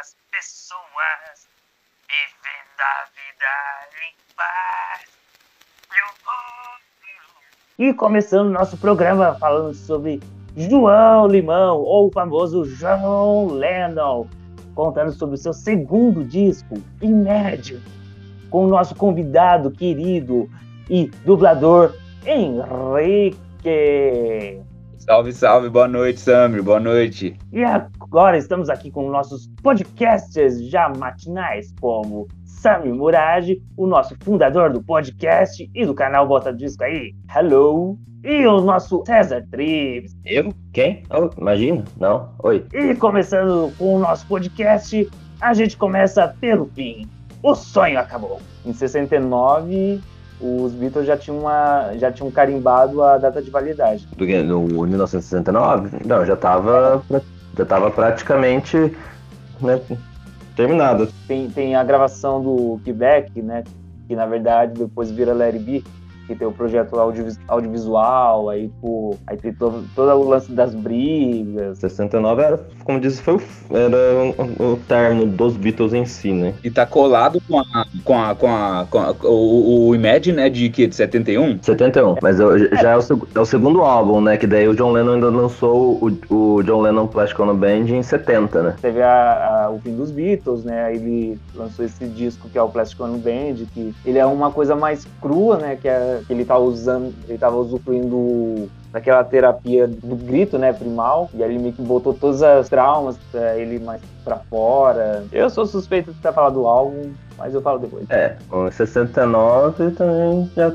as pessoas vivendo a vida em paz. E começando nosso programa falando sobre João Limão, ou o famoso João Lennon, contando sobre o seu segundo disco, Imagine, com o nosso convidado querido e dublador Henrique. Salve, salve, boa noite, Samir, boa noite. E agora estamos aqui com nossos podcasters já matinais, como Sami Murad, o nosso fundador do podcast e do canal Bota Disco aí. Hello! E o nosso César Trips. Eu? Quem? Oh, imagina? Não. Oi. E começando com o nosso podcast, a gente começa pelo fim. O sonho acabou. Em 69, os Beatles já tinham, uma, já tinham carimbado a data de validade. Do, no 1969? Não, já estava já tava praticamente né, terminado. Tem, tem a gravação do Quebec, né? Que na verdade depois vira Larry B que tem o projeto audiovis audiovisual, aí, pô, aí tem todo, todo o lance das brigas. 69 era, como disse, foi o, era o, o término dos Beatles em si, né? E tá colado com a, com a, com a, com a o, o Imagine, né, de que? De 71? 71, mas eu, já é o, é o, segundo álbum, né, que daí o John Lennon ainda lançou o, o John Lennon Plastic Ono Band em 70, né? Teve a, a, o fim dos Beatles, né, aí ele lançou esse disco que é o Plastic Ono Band, que ele é uma coisa mais crua, né, que é que ele tá usando, ele tava usufruindo daquela terapia do grito, né, primal, e aí ele meio que botou todas as traumas pra ele mais pra fora. Eu sou suspeito de ter falado do álbum, mas eu falo depois. É, em 69 também já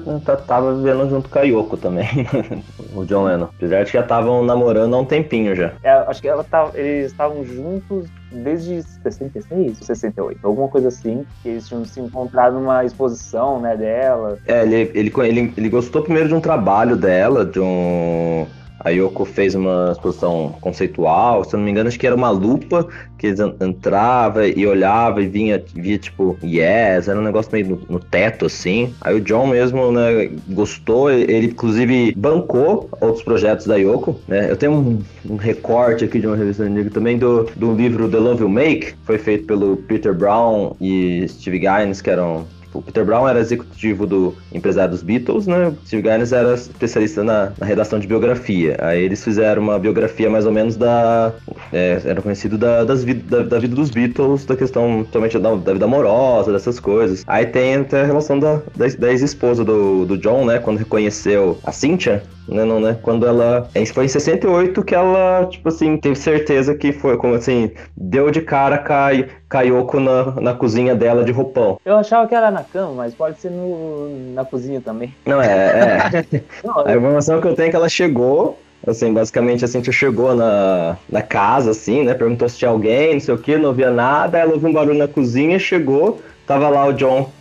tava vivendo junto com a Yoko também, o John Lennon. Apesar de que já estavam namorando há um tempinho já. É, acho que ela tava, eles estavam juntos desde 66 ou 68, alguma coisa assim, que eles tinham se encontrado numa exposição, né, dela. É, ele, ele, ele, ele gostou primeiro de um trabalho dela, de um a Yoko fez uma exposição conceitual, se eu não me engano, acho que era uma lupa que eles entrava e olhava e vinha, via tipo, yes, era um negócio meio no, no, teto, assim. Aí o John mesmo, né, gostou, ele inclusive bancou outros projetos da Yoko, né. Eu tenho um, um recorte aqui de uma revista antiga também do, do livro The Love You Make, foi feito pelo Peter Brown e Steve Gaines, que eram o Peter Brown era executivo do empresário dos Beatles, né? O Steve Gaines era especialista na, na, redação de biografia. Aí eles fizeram uma biografia mais ou menos da. É, era conhecido da, das, da, da, vida dos Beatles, da questão totalmente da, da, vida amorosa, dessas coisas. Aí tem até a relação da, da, da ex-esposa do, do John, né? Quando reconheceu a Cynthia, né, não, né? Quando ela. Foi em 68 que ela, tipo assim, teve certeza que foi, como assim, deu de cara cai, Kayoko na, na cozinha dela de roupão. Eu achava que era na cama, mas pode ser no, na cozinha também. Não, é. é. não, a informação que eu tenho é que ela chegou. Assim, basicamente, assim, chegou na, na casa, assim, né? Perguntou se tinha alguém, não sei o que, não via nada. Ela ouviu um barulho na cozinha, chegou, tava lá o John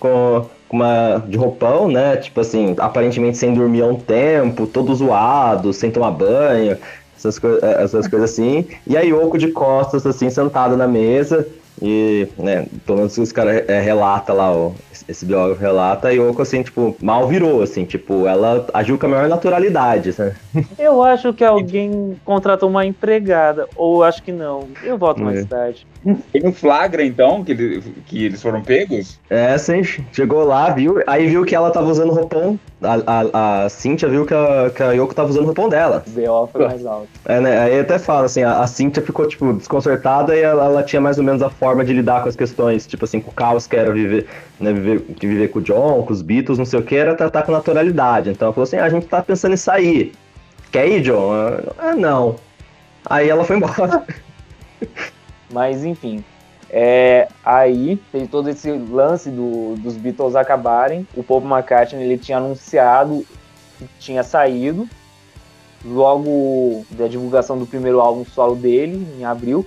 com uma de roupão, né? Tipo assim, aparentemente sem dormir há um tempo, todo zoado, sem tomar banho, essas, co eh, essas coisas assim. E a Yoko de costas, assim, sentada na mesa. E, né, pelo menos os caras é, relata lá, ó, esse biógrafo relata, a Yoko, assim, tipo, mal virou, assim, tipo, ela agiu com a maior naturalidade, sabe? Eu acho que alguém contratou uma empregada, ou acho que não. Eu volto mais é. tarde. Foi no flagra, então, que, ele, que eles foram pegos? É, sim. Chegou lá, viu, aí viu que ela tava usando roupão, a, a, a Cintia viu que a, que a Yoko tava usando roupão dela. B.O. foi mais alto. É, né, aí até fala, assim, a, a Cintia ficou, tipo, desconcertada e ela, ela tinha mais ou menos a forma de lidar com as questões, tipo assim, com o caos que era viver, né, viver, que viver com o John, com os Beatles, não sei o que, era tratar com naturalidade. Então ela falou assim: ah, a gente tá pensando em sair. Quer ir, John? Ah, não. Aí ela foi embora. Mas enfim. É, aí teve todo esse lance do, dos Beatles acabarem. O Paul McCartney ele tinha anunciado que tinha saído logo da divulgação do primeiro álbum solo dele, em abril.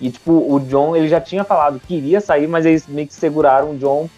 E, tipo, o John, ele já tinha falado que iria sair, mas eles meio que seguraram o John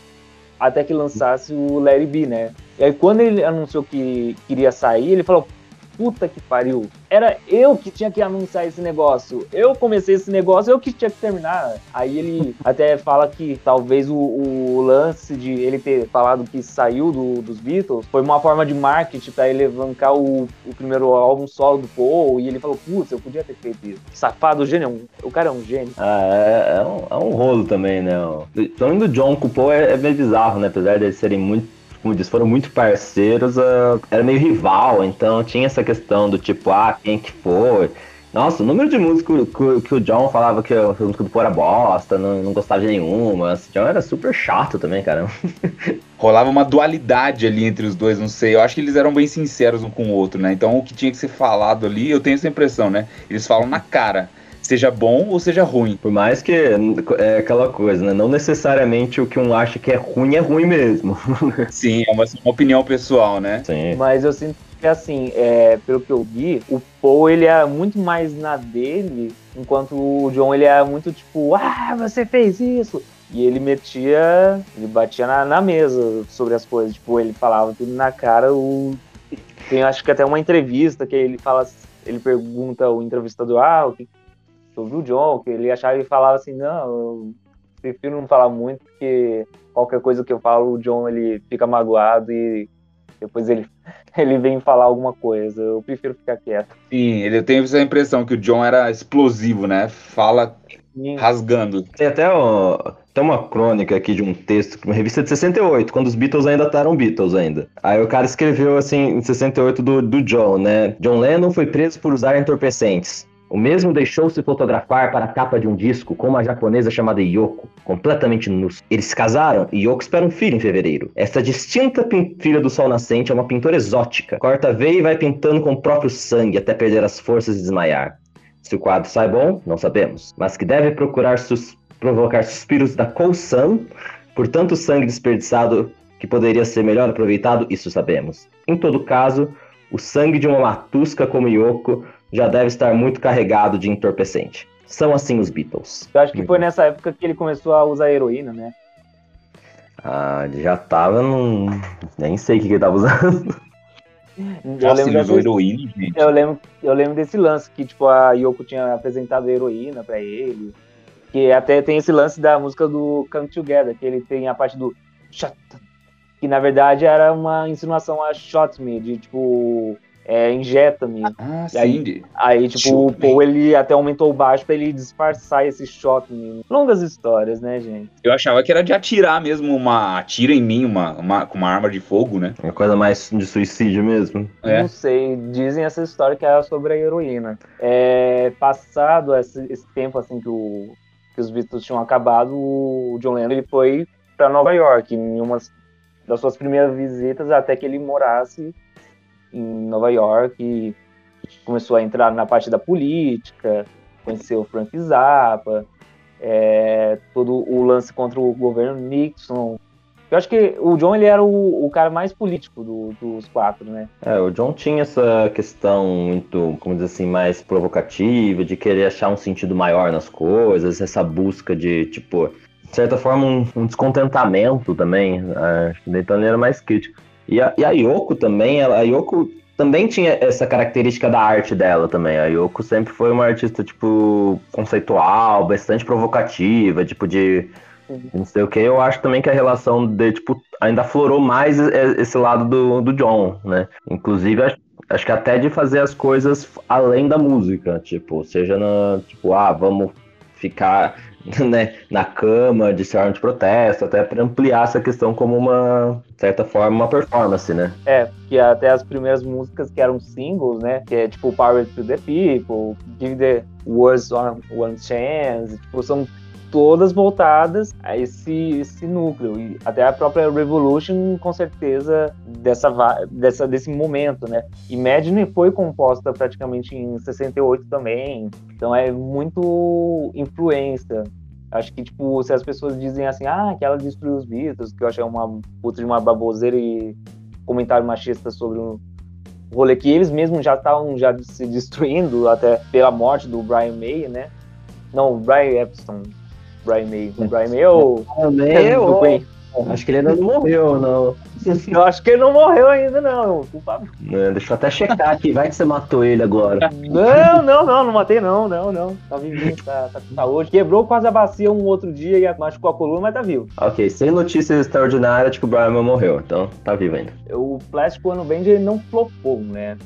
até que lançasse o Larry B, né? E aí, quando ele anunciou que queria sair, ele falou: puta que pariu. Era eu que tinha que anunciar esse negócio. Eu comecei esse negócio, eu que tinha que terminar. Aí ele até fala que talvez o, o lance de ele ter falado que saiu do, dos Beatles foi uma forma de marketing pra ele levantar o, o primeiro álbum solo do Paul. E ele falou, putz, eu podia ter feito isso. Safado, gênio. é O cara é um gênio. Ah, é, é um, é um rolo também, né? O nome do John com o Paul é, é meio bizarro, né? Apesar de eles serem muito, como diz, foram muito parceiros, ah, era meio rival, então tinha essa questão do tipo, ah, quem que foi? Nossa, o número de músicos que, que o John falava que a música do Paul era bosta, não, não gostava de nenhuma. Esse John era super chato também, cara. Rolava uma dualidade ali entre os dois, não sei. Eu acho que eles eram bem sinceros um com o outro, né? Então o que tinha que ser falado ali, eu tenho essa impressão, né? Eles falam na cara, seja bom ou seja ruim. Por mais que é aquela coisa, né? Não necessariamente o que um acha que é ruim é ruim mesmo. Sim, é uma, uma opinião pessoal, né? Sim. Mas eu sinto que, assim, é, pelo que eu vi, o Paul, ele é muito mais na dele, enquanto o John, ele é muito tipo, ah, você fez isso. E ele metia, ele batia na, na mesa sobre as coisas, tipo, ele falava tudo na cara. O... Tem, acho que até uma entrevista que ele fala, ele pergunta o entrevistador, ah, o que sobre o John, que ele achava e falava assim, não, eu prefiro não falar muito, porque qualquer coisa que eu falo, o John ele fica magoado e depois ele, ele vem falar alguma coisa. Eu prefiro ficar quieto. Sim, ele tem essa impressão que o John era explosivo, né? Fala E- rasgando. Tem até ó, tem uma crônica aqui de um texto, uma revista de 68, quando os Beatles ainda eram Beatles ainda. Aí o cara escreveu assim, em 68 do, do John, né? John Lennon foi preso por usar entorpecentes. O mesmo deixou-se fotografar para a capa de um disco com uma japonesa chamada Yoko, completamente nus. Eles se casaram e Yoko espera um filho em fevereiro. Esta distinta filha do sol nascente é uma pintora exótica. Corta a veia e vai pintando com o próprio sangue até perder as forças e desmaiar. Se o quadro sai bom, não sabemos, mas que deve procurar sus- provocar suspiros da Koh-san por tanto sangue desperdiçado que poderia ser melhor aproveitado, isso sabemos. Em todo caso, o sangue de uma matusca como Yoko já deve estar muito carregado de entorpecente. São assim os Beatles. Eu acho que foi nessa época que ele começou a usar heroína, né? Ah, ele já tava num. Nem sei o que que ele tava usando. Eu Nossa, ele lembro, heroína, gente. eu, lembro, eu lembro desse lance que tipo, a Yoko tinha apresentado a heroína pra ele. Que até tem esse lance da música do Come Together, que ele tem a parte do que na verdade era uma insinuação a shot me, de tipo, é, injeta-me. Ah, aí- Aí, tipo, Shoot o me. Paul, ele até aumentou o baixo pra ele disfarçar esse shot me. Longas histórias, né, gente? Eu achava que era de atirar mesmo uma. Atira em mim uma, uma, com uma arma de fogo, né? Uma coisa mais de suicídio mesmo. É. Não sei, dizem essa história que era sobre a heroína. É, passado esse, esse tempo assim que, o, que os Beatles tinham acabado, o John Lennon ele foi para Nova York em uma das suas primeiras visitas até que ele morasse em Nova York e começou a entrar na parte da política, conheceu o Frank Zappa, é, todo o lance contra o governo Nixon. Eu acho que o John ele era o, o cara mais político do- dos quatro, né? É, o John tinha essa questão muito, como dizer assim, mais provocativa, de querer achar um sentido maior nas coisas, essa busca de, tipo, de certa forma, um, um descontentamento também. ah, Acho que então ele era mais crítico. E a, e a Yoko também, ela, a Yoko também tinha essa característica da arte dela também. A Yoko sempre foi uma artista, tipo, conceitual, bastante provocativa, tipo, de não sei o que, eu acho também que a relação de, tipo, ainda aflorou mais esse lado do, do John, né? Inclusive, acho, acho que até de fazer as coisas além da música, tipo, seja na, tipo, ah, vamos ficar, né, na cama de ser de protesto, até para ampliar essa questão como uma, certa forma, uma performance, né? É, que até as primeiras músicas que eram singles, né? Que é tipo Power to the People, Give the Words One, one Chance, tipo, são todas voltadas a esse, esse núcleo. E até a própria Revolution, com certeza, dessa, dessa, desse momento, né? Imagine foi composta praticamente em 68 também, então é muito influência. Acho que, tipo, se as pessoas dizem assim, ah, que ela destruiu os Beatles, que eu achei uma puta de uma baboseira e comentário machista sobre o rolê que eles mesmos já estavam já se destruindo até pela morte do Brian May, né? Não, Brian Epstein. Brian May. O Brian May é o... Também do Queen. Acho que ele ainda não morreu, não. Eu acho que ele não morreu ainda, não. O Pablo- É, Deixa eu até checar aqui, vai que você matou ele agora. Não, não, não, não matei, não, não, não. Tá vivinho, tá, tá com saúde. Quebrou quase a bacia um outro dia e machucou a coluna, mas tá vivo. Ok, sem notícias extraordinárias de que o Brian morreu, então tá vivo ainda. O Plástico Ano Band ele não flopou, né?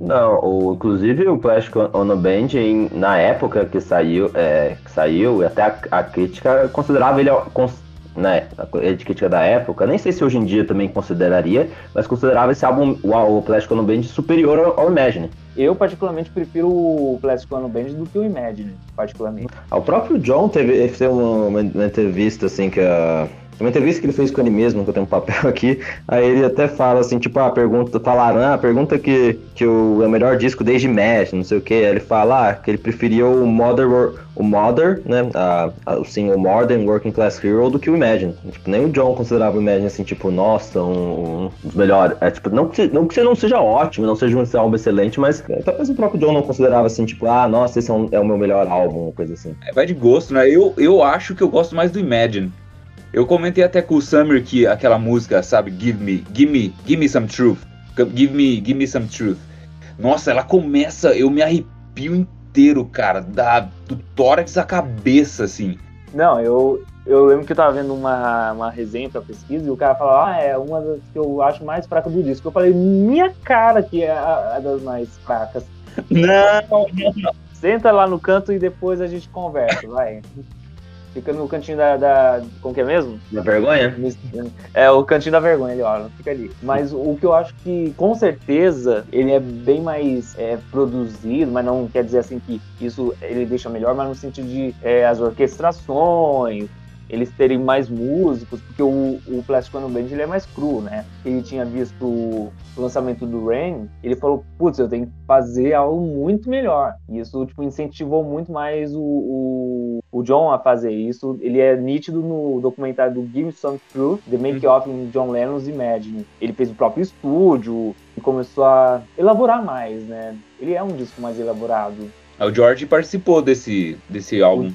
Não, o, inclusive o Plastic Ono Band, na época que saiu, é, que saiu, até a, a crítica considerava ele, cons- né, a crítica da época, nem sei se hoje em dia também consideraria, mas considerava esse álbum, o, o Plastic Ono Band, superior ao, ao Imagine. Eu, particularmente, prefiro o Plástico Ano Band do que o Imagine, particularmente. Ah, O próprio John teve, fez uma, uma- uma entrevista, assim, que a. Uma entrevista que ele fez com ele mesmo, que eu tenho um papel aqui. Aí ele até fala assim, tipo, a pergunta, falaram, ah, a pergunta que, que o, é o melhor disco desde Mesh, não sei o que. Aí ele fala ah, que ele preferia o Wor- o Modern, né? A, a, sim, o Modern Working Class Hero do que o Imagine. Tipo, nem o John considerava o Imagine assim, tipo, nossa, um, um dos melhores. É, tipo, não que, se- não que você não seja ótimo, não seja um álbum excelente, mas é, talvez o próprio John não considerava assim, tipo, ah, nossa, esse é, um- é o meu melhor álbum, coisa assim. É, Vai de gosto, né? Eu, eu acho que eu gosto mais do Imagine. Eu comentei até com o Summer que aquela música, sabe, Give Me, Give Me, Give Me Some Truth. Give Me, Give Me Some Truth. Nossa, ela começa, eu me arrepio inteiro, cara, da, do tórax à cabeça, assim. Não, eu, eu lembro que eu tava vendo uma, uma resenha pra pesquisa e o cara falou, ah, é uma das que eu acho mais fraca do disco. Eu falei, minha cara que é a, a das mais fracas. Não, Senta lá no canto e depois a gente conversa, vai. Fica no cantinho da. da como que é mesmo? Uma vergonha? É o cantinho da vergonha ali, ó, fica ali. Mas o que eu acho que, com certeza, ele é bem mais é, produzido, mas não quer dizer assim que isso ele deixa melhor, mas no sentido de é, as orquestrações, eles terem mais músicos, porque o, o Plastic Ono Band ele é mais cru, né? Ele tinha visto o lançamento do Rain, ele falou, putz, eu tenho que fazer algo muito melhor. E isso, tipo, incentivou muito mais o, o, o John a fazer isso. Ele é nítido no documentário do Give Me Some Truth, The Make Off in John Lennon's Imagine. Ele fez o próprio estúdio e começou a elaborar mais, né? Ele é um disco mais elaborado. o George participou desse, desse álbum.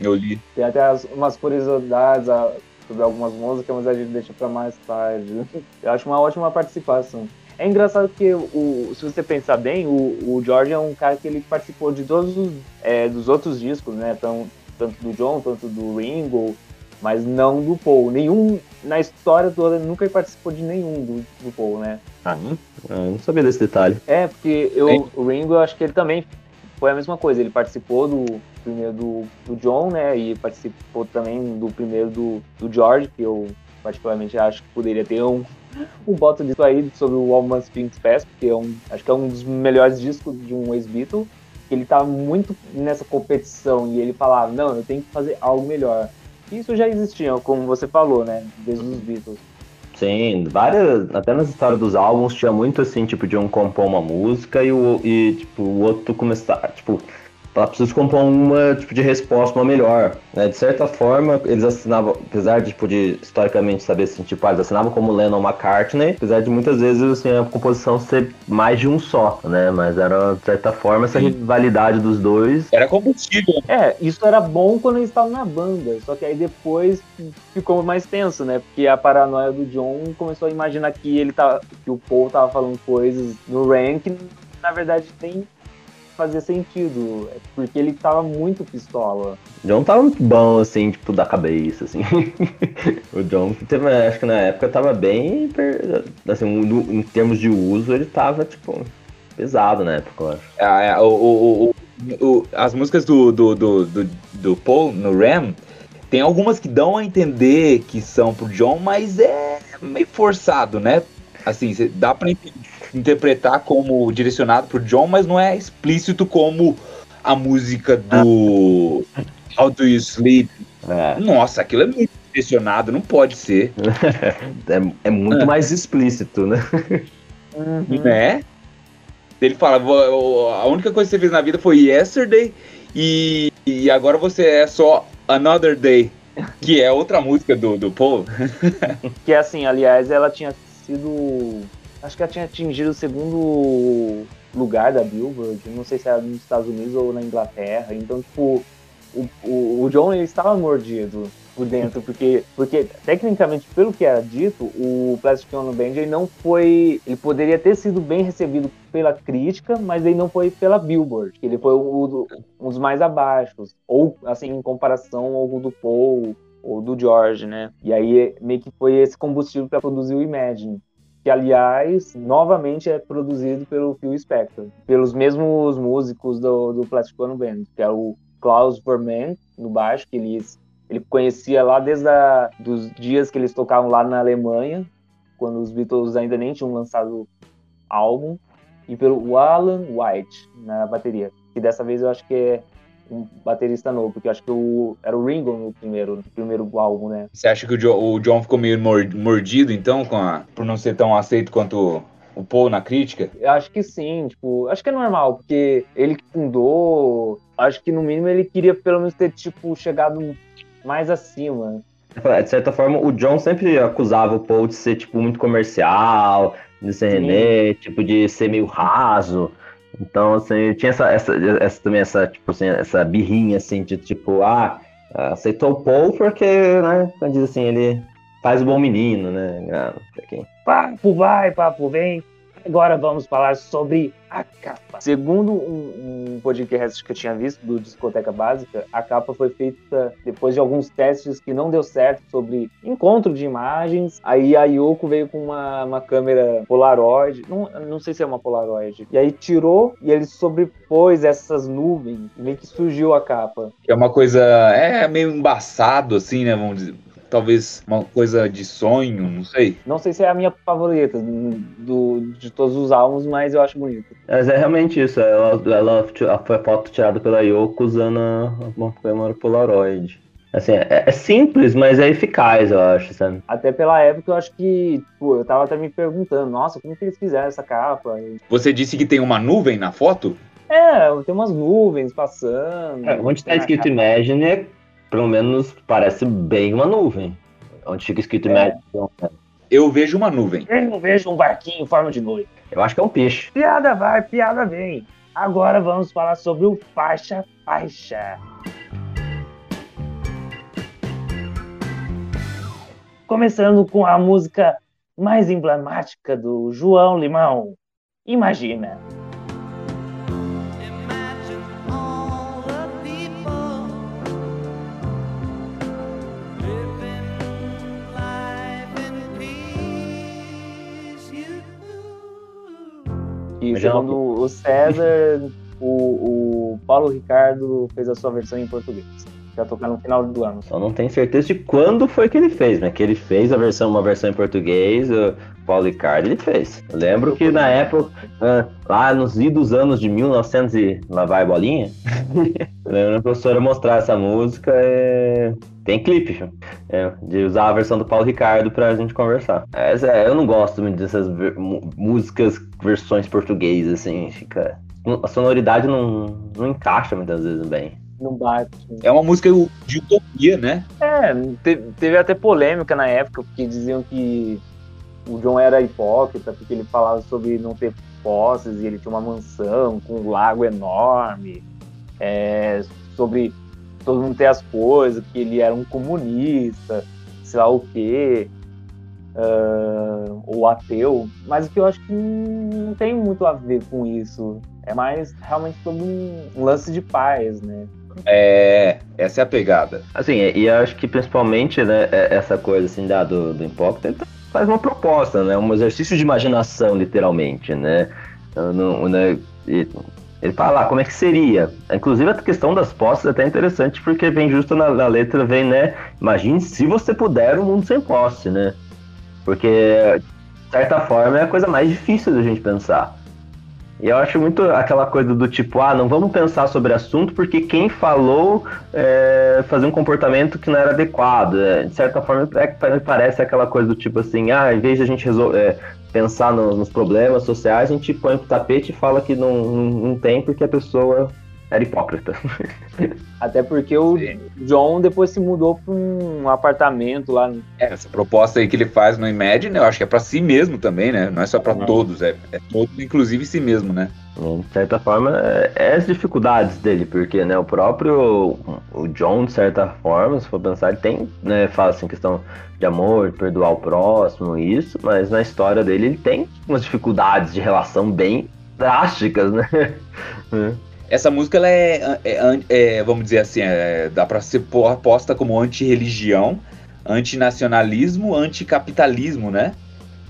Eu li. Tem até as- umas curiosidades ah, sobre algumas músicas, mas a gente deixa pra mais tarde. Eu acho uma ótima participação. É engraçado que, o, se você pensar bem, o, o George é um cara que ele participou de todos os é, dos outros discos, né? Tão, tanto do John, tanto do Ringo, mas não do Paul. Nenhum, na história toda, nunca participou de nenhum do, do Paul, né? Ah, eu não sabia desse detalhe. É, porque eu, Sim. o Ringo, eu acho que ele também foi a mesma coisa. Ele participou do primeiro do, do John, né? E participou também do primeiro do, do George, que eu particularmente acho que poderia ter um, um voto disso aí sobre o All Must Things Past, porque é um, acho que é um dos melhores discos de um ex-Beatle. Ele tava muito nessa competição e ele falava, não, eu tenho que fazer algo melhor. Isso já existia, como você falou, né? Desde os Beatles. Sim, várias. Até nas histórias dos álbuns tinha muito assim, tipo, de um compor uma música e o, e, tipo, o outro começar, tipo, ela precisa compor uma tipo de resposta, uma melhor. Né? De certa forma, eles assinavam, apesar de, tipo, de historicamente saber assim, tipo, ah, eles assinavam como Lennon McCartney, apesar de muitas vezes assim, a composição ser mais de um só, né? Mas era, de certa forma, essa Sim. rivalidade dos dois. Era combustível. É, isso era bom quando eles estavam na banda, só que aí depois ficou mais tenso, né? Porque a paranoia do John começou a imaginar que ele tá, que o Paul tava falando coisas no rank, na verdade nem fazia sentido, é porque ele tava muito pistola. O John tava muito bom, assim, tipo, da cabeça, assim. o John, teve, acho que na época tava bem, assim, no- em termos de uso, ele tava, tipo, pesado na época, eu acho. Ah, é, o, o- o- o- as músicas do, do, do, do, do Paul no Ram tem algumas que dão a entender que são pro John, mas é meio forçado, né? Assim, dá pra in- interpretar como direcionado pro John, mas não é explícito como a música do How Do You Sleep. É, Nossa, aquilo é muito direcionado, não pode ser, é, é muito É. mais explícito, né? né? Ele fala, "Vo- a única coisa que você fez na vida foi yesterday e, e agora você é só another day, que é outra música do, do Paul. Que assim, aliás, ela tinha sido. Acho que ela tinha atingido o segundo lugar da Billboard. Não sei se era nos Estados Unidos ou na Inglaterra. Então, tipo, o, o, o John ele estava mordido. por dentro, porque, porque tecnicamente, pelo que era dito, o Plastic Ono Band ele não foi. Ele poderia ter sido bem recebido pela crítica, mas ele não foi pela Billboard. Ele foi um, um dos mais abaixo. Ou, assim, em comparação ao do Paul ou do George, né? E aí meio que foi esse combustível para produzir o Imagine que aliás, novamente é produzido pelo Phil Spector, pelos mesmos músicos do, do Plastic Ono Band, que é o Klaus Verman no baixo, que eles ele conhecia lá desde a, dos dias que eles tocavam lá na Alemanha, quando os Beatles ainda nem tinham lançado álbum, e pelo Alan White na bateria, que dessa vez eu acho que é um baterista novo, porque eu acho que o, era o Ringo no primeiro, no primeiro álbum, né? Você acha que o, jo, o John ficou meio mordido, então, com a, por não ser tão aceito quanto o Paul na crítica? Eu acho que sim, tipo, acho que é normal, porque ele que fundou, acho que no mínimo ele queria pelo menos ter, tipo, chegado mais acima. De certa forma, o John sempre acusava o Paul de ser, tipo, muito comercial, de ser René, tipo, de ser meio raso. Então, assim, tinha essa, essa, essa, também essa, tipo assim, essa birrinha, assim, de tipo, ah, aceitou o Paul porque, né, diz assim, ele faz o bom menino, né, ah, Papo vai, papo vem, Agora vamos falar sobre a capa. Segundo um, um, podcast que eu tinha visto do Discoteca Básica, a capa foi feita depois de alguns testes que não deu certo sobre encontro de imagens. Aí a Yoko veio com uma, uma câmera Polaroid, não, não sei se é uma Polaroid, e aí tirou e ele sobrepôs essas nuvens e meio que surgiu a capa. É uma coisa, é meio embaçado assim, né, vamos dizer talvez uma coisa de sonho, não sei. Não sei se é a minha favorita do, de todos os álbuns, mas eu acho bonito. Mas é realmente isso, ela, ela foi a foto tirada pela Yoko usando uma câmera Polaroid. Assim, é, é, simples, mas é eficaz, eu acho, sabe? Até pela época, eu acho que, tipo, eu tava até me perguntando, nossa, como que eles fizeram essa capa? Você disse que tem uma nuvem na foto? É, tem umas nuvens passando. É, onde tá escrito Imagine, pelo menos parece bem uma nuvem. Onde fica escrito é. Eu vejo uma nuvem. Eu vejo um barquinho em forma de nuvem. Eu acho que é um peixe. Piada vai, piada vem. Agora vamos falar sobre o faixa faixa. Começando com a música mais emblemática do João Limão. Imagina. E segundo o César, o, o Paulo Ricardo fez a sua versão em português. Já tocar no final do ano. Eu não tenho certeza de quando foi que ele fez, né? Que ele fez a versão, uma versão em português, o Paulo Ricardo ele fez. Eu lembro que na época, ah, lá nos idos anos de 1900 e lá vai bolinha, eu lembro a professora mostrar essa música e tem clipe, é, de usar a versão do Paulo Ricardo pra gente conversar. É, eu não gosto muito dessas ver, músicas, versões portuguesas, assim, fica. A sonoridade não, não encaixa muitas vezes bem. Não bate. É uma música de utopia, né? É, teve, teve até polêmica na época, porque diziam que o John era hipócrita, porque ele falava sobre não ter posses e ele tinha uma mansão com um lago enorme, é, sobre todo mundo ter as coisas, que ele era um comunista, sei lá o quê, uh, ou ateu, mas o que eu acho que não tem muito a ver com isso. É mais realmente sobre um, lance de paz, né? É, essa é a pegada. Assim, e eu acho que principalmente, né, é, essa coisa assim da, do, do hipócrita, faz uma proposta, né? Um exercício de imaginação, literalmente, né? Não, né ele fala ah, como é que seria. Inclusive a questão das posses é até interessante, porque vem justo na, na letra, vem, né? Imagine se você puder um mundo sem posse, né? Porque, de certa forma, é a coisa mais difícil da gente pensar. E eu acho muito aquela coisa do tipo, ah, não vamos pensar sobre assunto porque quem falou é, fazia um comportamento que não era adequado. É, de certa forma, é, parece aquela coisa do tipo assim, ah, em vez de a gente resolver, é, pensar no, nos problemas sociais, a gente põe pro tapete e fala que não, não, não, tem porque a pessoa era hipócrita. Até porque o Sim. John depois se mudou para um apartamento lá. no- É, essa proposta aí que ele faz no Imagine, eu acho que é pra si mesmo também, né? Não é só pra Uhum. todos, é, é todos, inclusive si mesmo, né? De certa forma, é, é as dificuldades dele, porque né, o próprio o John, de certa forma, se for pensar, ele tem, né, fala assim, questão de amor, perdoar o próximo, isso, mas na história dele ele tem umas dificuldades de relação bem drásticas, né? Essa música, ela é, é- é- vamos dizer assim, é- dá pra ser po- posta como anti-religião, antinacionalismo, anticapitalismo, né?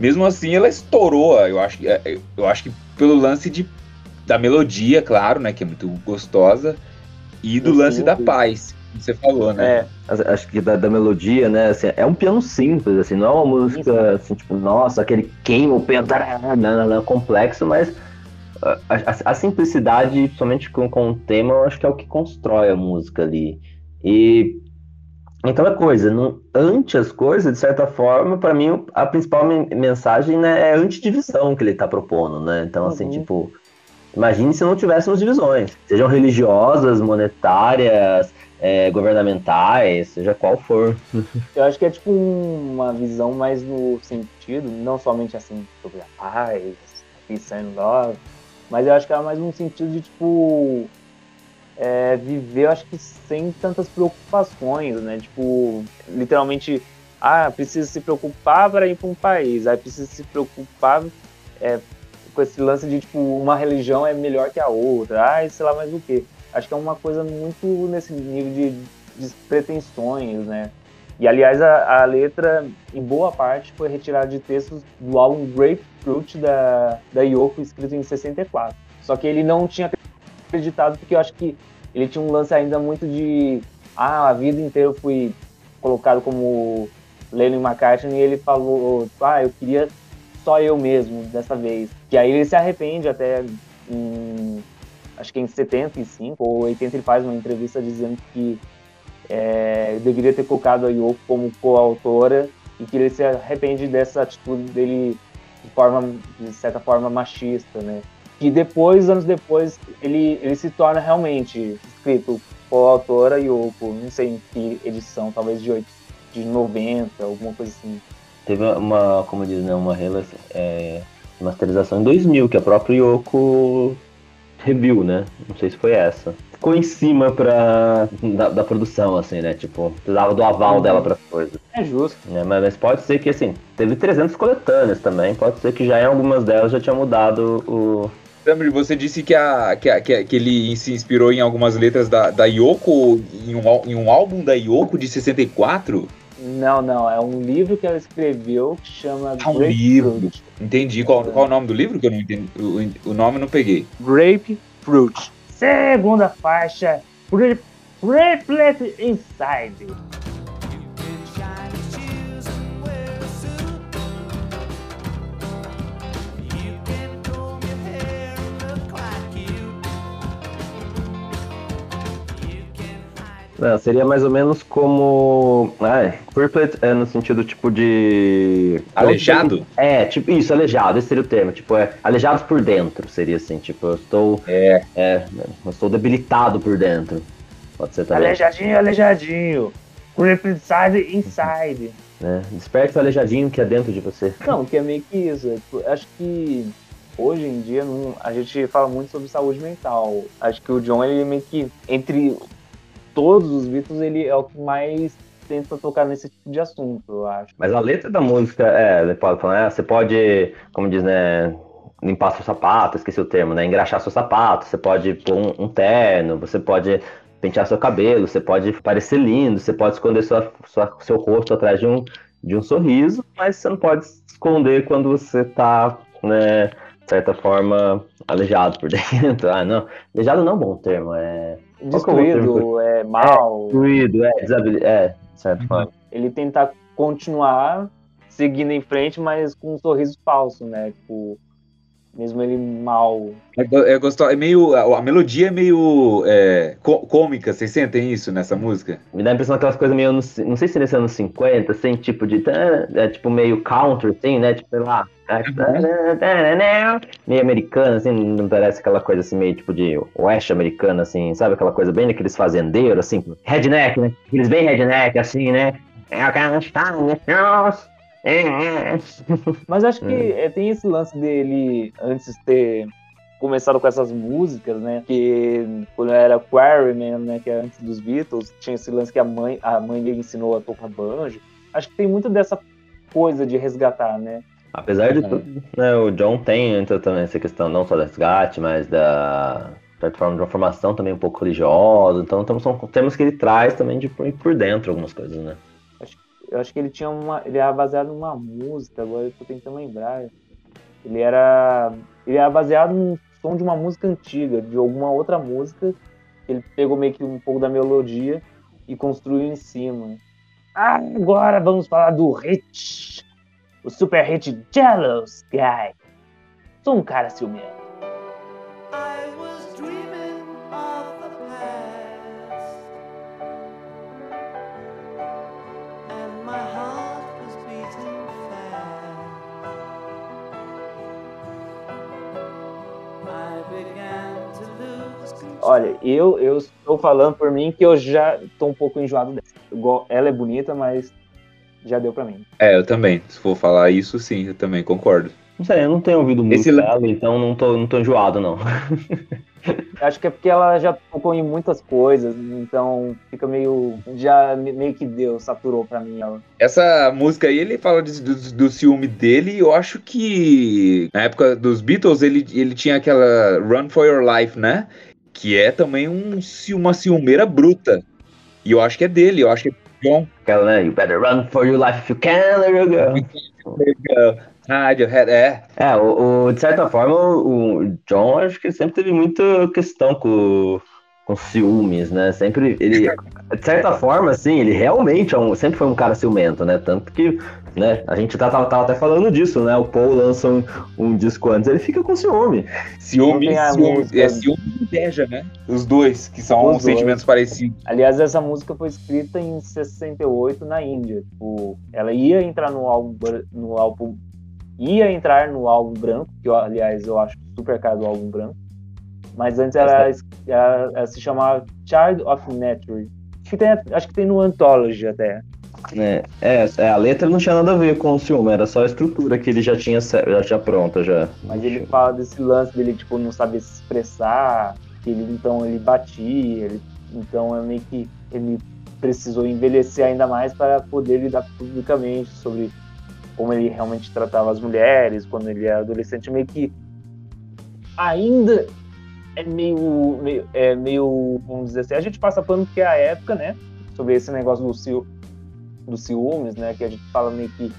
Mesmo assim, ela estourou, eu acho, que- é, eu acho que pelo lance de, da melodia, claro, né? Que é muito gostosa, e do Sim, lance da sim. paz, que você falou, né? É, Acho que da, da melodia, né? Assim, é um piano simples, assim, não é uma música assim, tipo, nossa, aquele queima o piano, tarará, não, não, complexo, mas a, a- a simplicidade, somente com, com o tema, eu acho que é o que constrói a música ali. E então é coisa, não, ante as coisas, de certa forma, para mim, a principal men- mensagem né, é a antidivisão que ele tá propondo, né? Então, assim, Uhum. tipo, imagine se não tivéssemos divisões, sejam religiosas, monetárias, é, governamentais, seja qual for. eu acho que é tipo uma visão mais no sentido, não somente assim sobre a paz, peace and love, mas eu acho que é mais no sentido de tipo é, viver, acho que sem tantas preocupações, né? Tipo, literalmente, ah, precisa se preocupar para ir para um país, aí precisa se preocupar é, com esse lance de tipo uma religião é melhor que a outra, ah, sei lá mais o que. Acho que é uma coisa muito nesse nível de, de pretensões, né? E aliás, a, a letra, em boa parte, foi retirada de textos do álbum Grapefruit da, da Yoko, escrito em 64. Só que ele não tinha acreditado, porque eu acho que ele tinha um lance ainda muito de. Ah, a vida inteira eu fui colocado como Lennon McCartney e ele falou: Ah, eu queria só eu mesmo dessa vez. Que aí ele se arrepende até em. Acho que em 75 ou 80 ele faz uma entrevista dizendo que é, deveria ter colocado a Yoko como coautora e que ele se arrepende dessa atitude dele de forma de certa forma machista, né? Que depois, anos depois, ele, ele se torna realmente escrito coautora Yoko, não sei em que edição, talvez de, 8, de 90, alguma coisa assim. Teve uma, como diz, né, uma relação, é, masterização em 2000, que a própria Yoko reviu, né? Não sei se foi essa. Ficou em cima pra, da, da produção, assim, né? Tipo, precisava do aval Uhum. dela pra coisa. É justo. né? Mas, mas pode ser que, assim, teve 300 coletâneas também. Pode ser que já em algumas delas já tinha mudado o... Samir, você disse que, a, que, a- que, a- que ele se inspirou em algumas letras da, da Yoko, em um, em um álbum da Yoko de 64? Não, não, é um livro que ela escreveu que chama Ah, um Grapefruit. livro. Entendi. Qual, qual é o nome do livro? Que eu não entendi. O, o nome eu não peguei. Grapefruit. Segunda faixa, Grape- Grapefruit Inside. Não, seria mais ou menos como... Ah, purplet é no sentido, tipo, de... Aleijado? É, tipo, isso, aleijado, esse seria o termo. Tipo, é alejados por dentro, seria assim. Tipo, eu estou... É. É, eu estou debilitado por dentro. Pode ser também. Aleijadinho, aleijadinho. Grapefruit Inside, Inside. Né? Desperte o aleijadinho que é dentro de você. Não, que é meio que isso. é, tipo, Acho que hoje em dia não- a gente fala muito sobre saúde mental. Acho que o John, ele meio que, entre todos os Beatles, ele é o que mais tenta tocar nesse tipo de assunto, eu acho. Mas a letra da música, é, ele pode né, você pode, como diz, né, limpar seu sapato, esqueci o termo, né, engraxar seu sapato, você pode pôr um, um terno, você pode pentear seu cabelo, você pode parecer lindo, você pode esconder sua, sua- seu rosto atrás de um, de um sorriso, mas você não pode esconder quando você tá, né, de certa forma, aleijado por dentro. Ah, não, aleijado não é um bom termo, é É Destruído, é mal. é, desabil- é, de certa forma. Ele tentar continuar seguindo em frente, mas com um sorriso falso, né? Tipo, mesmo ele mal. É, é, gostoso, é meio. A, a melodia é meio é, cômica, vocês sentem isso nessa música? Me dá a impressão daquelas coisas meio não sei se nesse anos 50, assim, tipo de, é, tipo meio country, assim, né, tipo, sei lá, Meio americana, assim, não parece aquela coisa assim, meio tipo de oeste americana, assim, sabe? Aquela coisa bem daqueles fazendeiros, assim, redneck, né? Aqueles bem redneck, assim, né? É aquela Mas acho que é, tem esse lance dele antes ter começado com essas músicas, né? Que quando era Quarryman, né? Que é antes dos Beatles, tinha esse lance que a mãe, a mãe dele ensinou a tocar banjo. Acho que tem muito dessa coisa de resgatar, né? Apesar de tudo, né, o John tem então, também essa questão não só do resgate, mas da certa forma de uma formação também um pouco religiosa. Então temos, são temas que ele traz também de por, por dentro algumas coisas, né? Eu acho que ele tinha uma. Ele era baseado numa música, agora eu tô tentando lembrar. Ele era. Ele era baseado num som de uma música antiga, de alguma outra música. Ele pegou meio que um pouco da melodia e construiu em cima. Agora vamos falar do hit. O super hit Jealous Guy. Sou um cara ciumento. I was dreaming of the past, and my heart was beating fast. I began to lose control. Olha, eu, eu estou falando por mim que eu já tô um pouco enjoado. Igual- Ela é bonita, mas já deu pra mim. É, eu também. Se for falar isso, sim, eu também concordo. Não sei, eu não tenho ouvido muito Esse dela, então não tô, não tô enjoado, não. Acho que é porque ela já tocou em muitas coisas, então fica meio. Já me- meio que deu, saturou pra mim ela. Essa música aí, ele fala de- do, do ciúme dele. e Eu acho que na época dos Beatles, ele, ele tinha aquela Run for Your Life, né? Que é também um, uma ciumeira bruta. E eu acho que é dele, eu acho que é John. Aquela? You better run for your life if you can, let her go. Radiohead, é. É, o, o- de certa forma, o, o John acho que sempre teve muita questão com, com ciúmes, né? Sempre ele, de certa forma, assim, ele realmente é um- sempre foi um cara ciumento, né? Tanto que, né, a gente tá, tava, tava até falando disso, né? O Paul lança um, um disco antes, ele fica com ciúme. Ciúme, ciúme, é ciúme e inveja, né? Os dois, que são Os dois. sentimentos parecidos. Aliás, essa música foi escrita em 68 na Índia. Tipo, ela ia entrar no álbum, no álbum. Ia entrar no álbum branco, que eu, aliás eu acho super caro do álbum branco. Mas antes ela, ela- ela se chamava Child of Nature. Acho que, tem, acho que tem no Anthology até. né? É, é, a letra não tinha nada a ver com o ciúme, era só a estrutura que ele já tinha, já tinha pronta já. Mas ele fala desse lance dele, tipo, não saber se expressar, que ele, então ele batia, ele, então é meio que ele precisou envelhecer ainda mais para poder lidar publicamente sobre como ele realmente tratava as mulheres quando ele era adolescente, meio que ainda é meio, meio, é meio, vamos dizer assim, a gente passa pano porque é a época, né, sobre esse negócio do, ciú, do ciúmes, né, que a gente fala meio que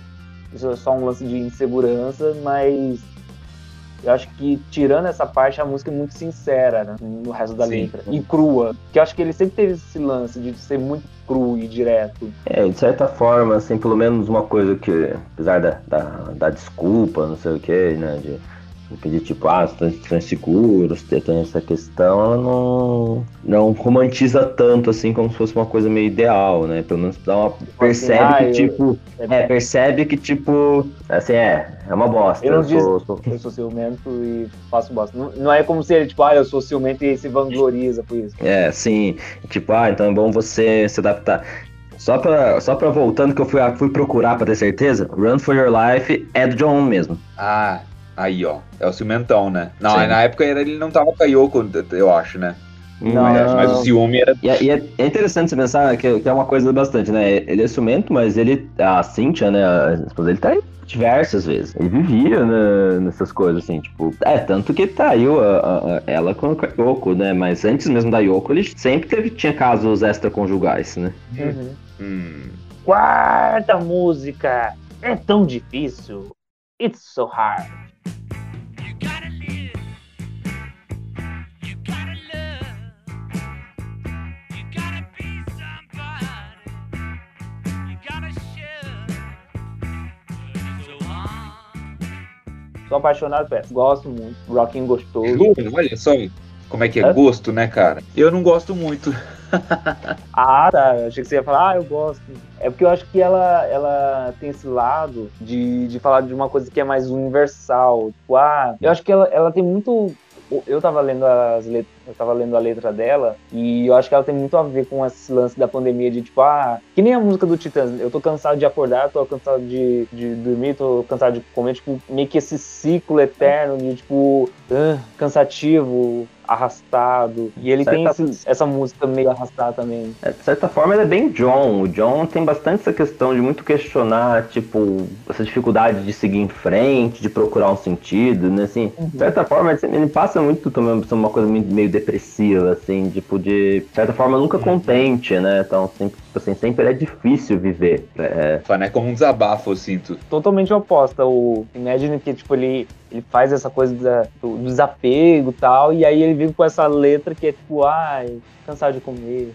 isso é só um lance de insegurança, mas eu acho que tirando essa parte a música é muito sincera né, no resto da Sim. letra e crua, que eu acho que ele sempre teve esse lance de ser muito cru e direto. É, de certa forma, assim, pelo menos uma coisa que, apesar da, da, da desculpa, não sei o que, né, de, de tipo, ah, você tá inseguro, você tem essa questão, ela não, não romantiza tanto, assim, como se fosse uma coisa meio ideal, né, pelo menos dá uma, percebe ah, que, eu- tipo, é, percebe que, tipo, assim, é, é uma bosta, Eu não eu sou, sou- Eu sou ciumento e faço bosta. Não, não é como se ele, tipo, ah, eu sou ciumento e se vangloriza por isso. É, sim. Tipo, ah, então é bom você se adaptar. Só pra, só pra voltando que eu fui, fui procurar pra ter certeza, Run for Your Life é do John mesmo. Ah, aí, ó. É o ciumentão, né? Não, Sim. na época era, ele não tava com a Yoko, eu acho, né? Não, mas, mas o ciúme era. E, é, e é- é interessante você pensar que, que é uma coisa bastante, né? Ele é ciumento, mas ele, a Cynthia, né, a esposa dele, tá aí diversas vezes. Ele vivia né, nessas coisas, assim, tipo... É, tanto que traiu a, a- a- ela com a Yoko, né? Mas antes mesmo da Yoko, ele sempre teve, tinha casos extraconjugais, né? Hum. Quarta música. É tão difícil. It's so hard. You gotta live. You gotta love. You gotta be somebody. You gotta show. It's so hard. Sou apaixonado por essa. Gosto muito. Rocking gostoso. Olha só como é que é gosto, né, cara? Eu não gosto muito. Ah, tá. Achei que você ia falar, ah, eu gosto. É porque eu acho que ela, ela tem esse lado de, de falar de uma coisa que é mais universal. Tipo, ah, eu acho que ela, ela tem muito. Eu tava lendo as let... eu tava lendo a letra dela e eu acho que ela tem muito a ver com esse lance da pandemia de tipo, ah, que nem a música do Titãs, eu tô cansado de acordar, tô cansado de, de dormir, tô cansado de comer, tipo, meio que esse ciclo eterno de tipo, ah, cansativo, arrastado. E ele tem Certa- esse- essa música meio arrastada também. É, De certa forma, ele é bem John. O John tem bastante essa questão de muito questionar, tipo, essa dificuldade de seguir em frente, de procurar um sentido, né? Assim, de certa forma, ele passa muito também por uma coisa meio meio depressiva, assim, tipo, de, de certa forma, nunca contente, né? Então, sempre, tipo assim, sempre é difícil viver. É, Fana é como um desabafo, eu sinto. totalmente oposta. O Imagine que, tipo, ele, ele faz essa coisa da- do, do desapego e tal, e aí ele vem com essa letra que é tipo, ai, cansado de comer,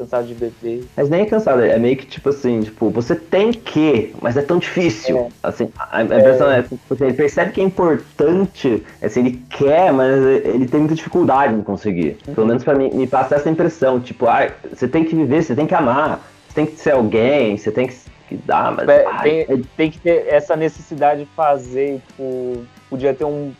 cansado de beber. Mas nem é cansado, é meio que tipo assim, tipo, você tem que, mas é tão difícil. Assim, a, impressão é, tipo assim, ele percebe que é importante, assim, ele quer, mas ele tem muita dificuldade em conseguir. Pelo menos pra mim, me passa essa impressão, tipo, ah, você tem que viver, você tem que amar, você tem que ser alguém, você tem que, que dar, mas. Pe- ai, tem, é tem que ter essa necessidade de fazer, tipo, podia ter um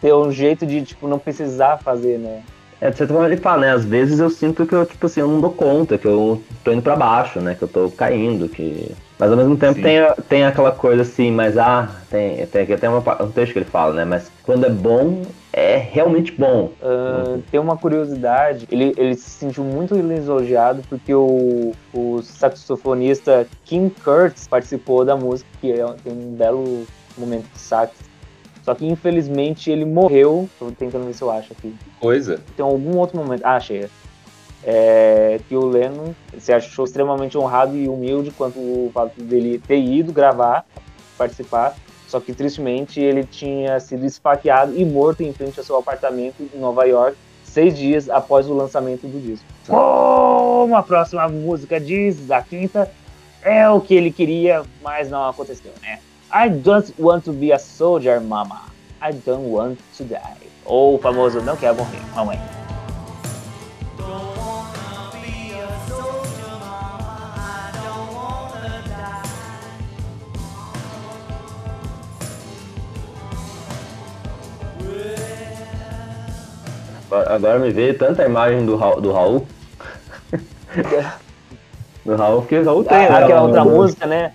ter um jeito de, tipo, não precisar fazer, né? É, de certa forma ele fala, né? Às vezes eu sinto que eu, tipo assim, eu não dou conta, que eu tô indo pra baixo, né? Que eu tô caindo, que... Mas ao mesmo tempo Sim. tem, tem aquela coisa assim, mas ah, tem, tem aqui até um texto que ele fala, né? Mas quando é bom, é realmente bom. Ah, tem uma curiosidade, ele, ele se sentiu muito lisonjeado porque o, o saxofonista Kim Kurtz participou da música, que é, tem um belo momento de sax. Só que infelizmente ele morreu. Tô tentando ver se eu acho aqui. Coisa. Tem algum outro momento. Ah, achei. É, que o Lennon se achou extremamente honrado e humilde quanto o fato dele ter ido gravar, participar. Só que tristemente ele tinha sido esfaqueado e morto em frente ao seu apartamento em Nova York, seis dias após o lançamento do disco. Como a próxima música diz, a quinta, é o que ele queria, mas não aconteceu, né? I don't want to be a soldier, mama. I don't want to die. Ou o famoso não quero morrer, mamãe. Agora me veio tanta imagem do, Ra- do Raul. do Raul, porque o Raul tem, Ah, né? aquela outra música, né?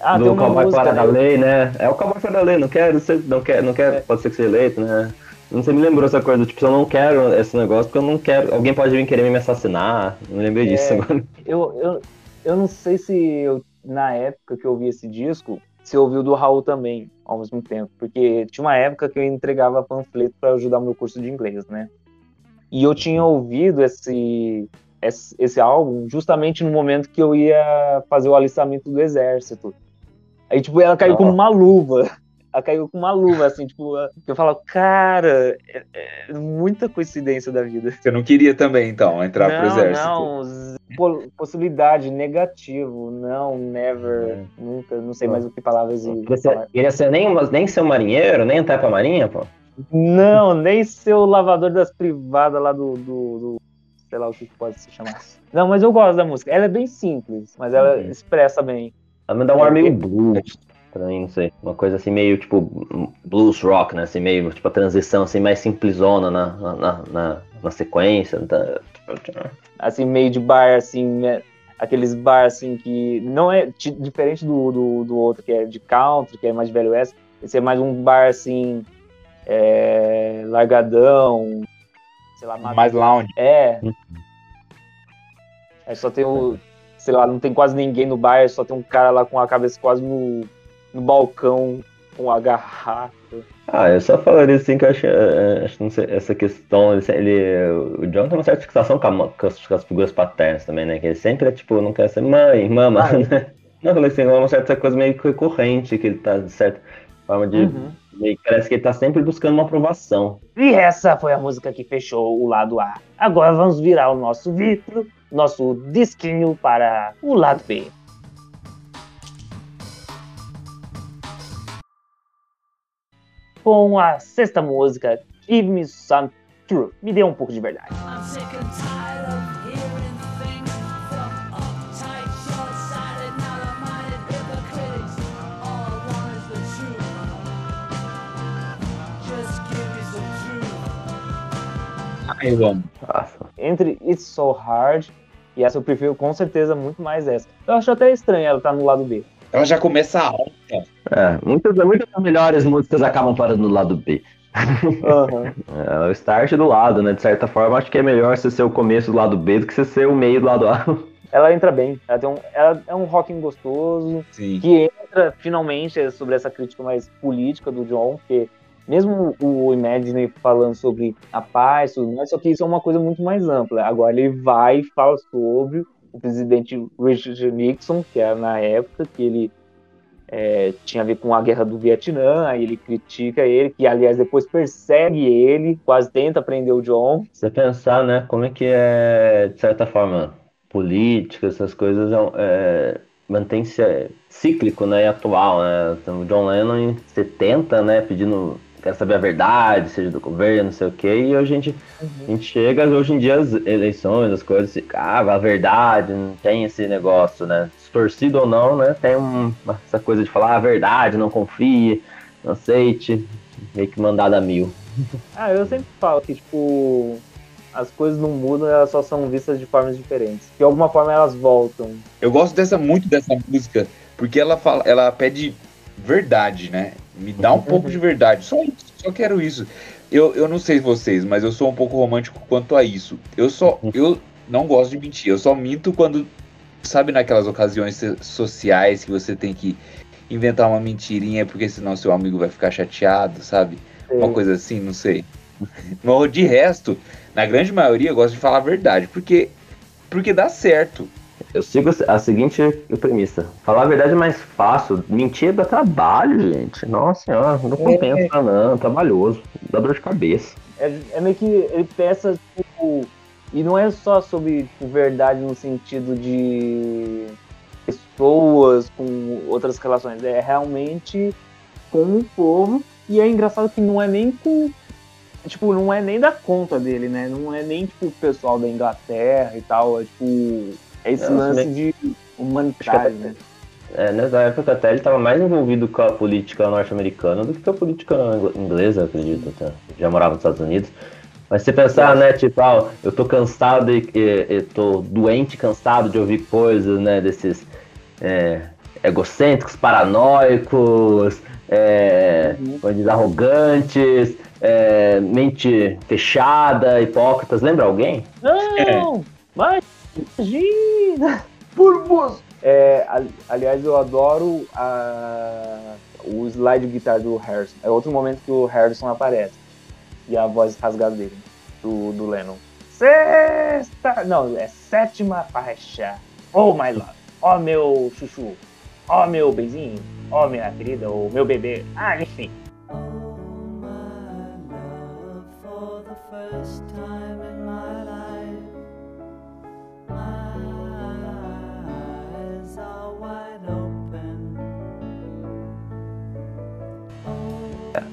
Ah, do Cowboy Fora da? Lei, né? É o Cowboy Fora da Lei, não quero ser, não quero, não quero, pode ser que seja eleito, né? Não sei, me lembrou essa coisa, tipo, eu não quero esse negócio porque eu não quero, alguém pode vir querer me assassinar, não lembrei disso É. agora. Eu, eu, eu não sei se eu, na época que eu ouvi esse disco, se eu ouvi o do Raul também, ao mesmo tempo. Porque tinha uma época que eu entregava panfleto para ajudar o meu curso de inglês, né? E eu tinha ouvido esse, esse, esse álbum justamente no momento que eu ia fazer o alistamento do exército. Aí, tipo, ela caiu como uma luva. Ela caiu com uma luva, assim, tipo, eu falo, cara, é, é muita coincidência da vida. Você não queria também, então, entrar pro Não, exército? não, possibilidade, negativo, não, never, nunca, não sei mais o que palavras Queria ser, queria ser nem, nem ser um marinheiro, nem entrar pra marinha, pô. Não, nem ser o lavador das privadas lá do, do, do- sei lá o que pode se chamar. Não, mas eu gosto da música. Ela é bem simples, mas ela Uhum. expressa bem. Ela me dá um ar É, meio porque- blues, pra mim, não sei. Uma coisa assim, meio tipo blues rock, né? Assim, meio tipo a transição assim, mais simplesona na, na, na, na- sequência. tá? Assim, meio de bar, assim, né? aqueles bar assim que não é diferente do, do, do outro que é de country, que é mais de velho oeste. Esse é mais um bar assim, é, largadão, sei lá, Mais lounge. É. Aí só tem o. Sei lá, não tem quase ninguém no bar, só tem um cara lá com a cabeça quase no, no balcão com a garrafa. Ah, eu só falaria assim que eu acho, eh, acho não sei, essa questão, ele, ele- o John tem uma certa fixação com, a com as, com as figuras paternas também, né? Que ele sempre é tipo, não quer ser mãe, mama, Ah, né? Não, eu falei assim, é uma certa coisa meio que recorrente, que ele tá, de certa forma de. Uhum. meio parece que ele tá sempre buscando uma aprovação. E essa foi a música que fechou o lado A. Agora vamos virar o nosso vidro, nosso disquinho para o lado B. Com a sexta música, Give Me Some Truth, me dê um pouco de verdade. Eu amo. Entre It's So Hard e essa eu prefiro com certeza muito mais essa. Eu acho até estranho ela estar no lado B. Ela já começa alta. É, muitas, muitas das melhores músicas acabam parando no lado B. Aham. É o start do lado, né? De certa forma, acho que é melhor você ser o começo do lado B do que você ser o meio do lado A. Ela entra bem. Ela, tem um, ela é um rocking gostoso. Sim. que entra finalmente sobre essa crítica mais política do John, porque mesmo o Imagine falando sobre a paz, tudo mais, só que isso é uma coisa muito mais ampla. Agora ele vai e fala sobre o presidente Richard Nixon, que era na época que ele é, tinha a ver com a guerra do Vietnã, aí ele critica ele, que aliás depois persegue ele, quase tenta prender o John. Você pensar, né, como é que é, de certa forma, política, essas coisas, é, é, mantém-se é, cíclico, né, e atual, né? Então, o John Lennon em 70, né, pedindo, quer saber a verdade, seja do governo, não sei o quê, e hoje a gente, a gente chega, hoje em dia, as eleições, as coisas, ah, a verdade, não tem esse negócio, né, distorcido ou não, né, tem um, essa coisa de falar a verdade, não confie, não aceite, meio que mandada a mil. Ah, eu sempre falo que, tipo, as coisas não mudam, elas só são vistas de formas diferentes. De alguma forma elas voltam. Eu gosto dessa muito dessa música, porque ela fala, ela pede verdade, né? Me dá um pouco de verdade. Só isso, só quero isso. Eu, eu não sei vocês, mas eu sou um pouco romântico quanto a isso. Eu só eu não gosto de mentir. Eu só minto quando sabe naquelas ocasiões so- sociais que você tem que inventar uma mentirinha porque senão seu amigo vai ficar chateado, sabe? Uma coisa assim, não sei. Mas de resto, na grande maioria eu gosto de falar a verdade, porque porque dá certo. Eu sigo a seguinte premissa. Falar a verdade é mais fácil. Mentir dá trabalho, gente. Nossa senhora, não compensa não. Trabalhoso. Dá dor de cabeça. É, é meio que ele peça, tipo. E não é só sobre tipo, verdade no sentido de pessoas com outras relações. É realmente com o povo. E é engraçado que não é nem com. Tipo, não é nem da conta dele, né? Não é nem, tipo, o pessoal da Inglaterra e tal. É tipo. É esse lance de humanitário, né? É, nessa época até ele estava mais envolvido com a política norte-americana do que com a política ingl- inglesa, acredito. Até. Já morava nos Estados Unidos. Mas se pensar, né, tipo, ah, eu tô cansado e, e, e tô doente, cansado de ouvir coisas, né, desses é, egocêntricos, paranoicos, é, Uhum. arrogantes, é, mente fechada, hipócritas. Lembra alguém? Não! Mas imagina! Burbos! É, ali- aliás, eu adoro a- o slide de guitarra do Harrison. É outro momento que o Harrison aparece. E a voz rasgada dele, do, do Lennon. Sexta! Não, é sétima faixa. Oh, my love. Oh, meu chuchu. Oh, meu beijinho. Oh, minha querida. Oh, meu bebê. Ah, enfim. Oh, my love, for the first time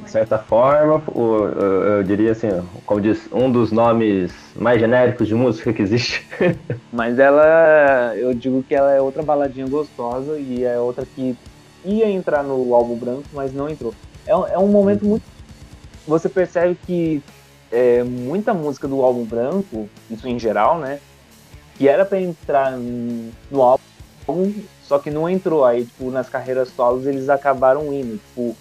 De certa forma, o- eu, eu diria assim, como diz, um dos nomes mais genéricos de música que existe. Mas ela, eu digo que ela é outra baladinha gostosa e é outra que ia entrar no álbum branco, mas não entrou. É, um- é um momento muito. Você percebe que é, muita música do álbum branco, isso em geral, né? Que era pra entrar no álbum, só que não entrou. Aí, tipo, nas carreiras solos eles acabaram indo. Tipo,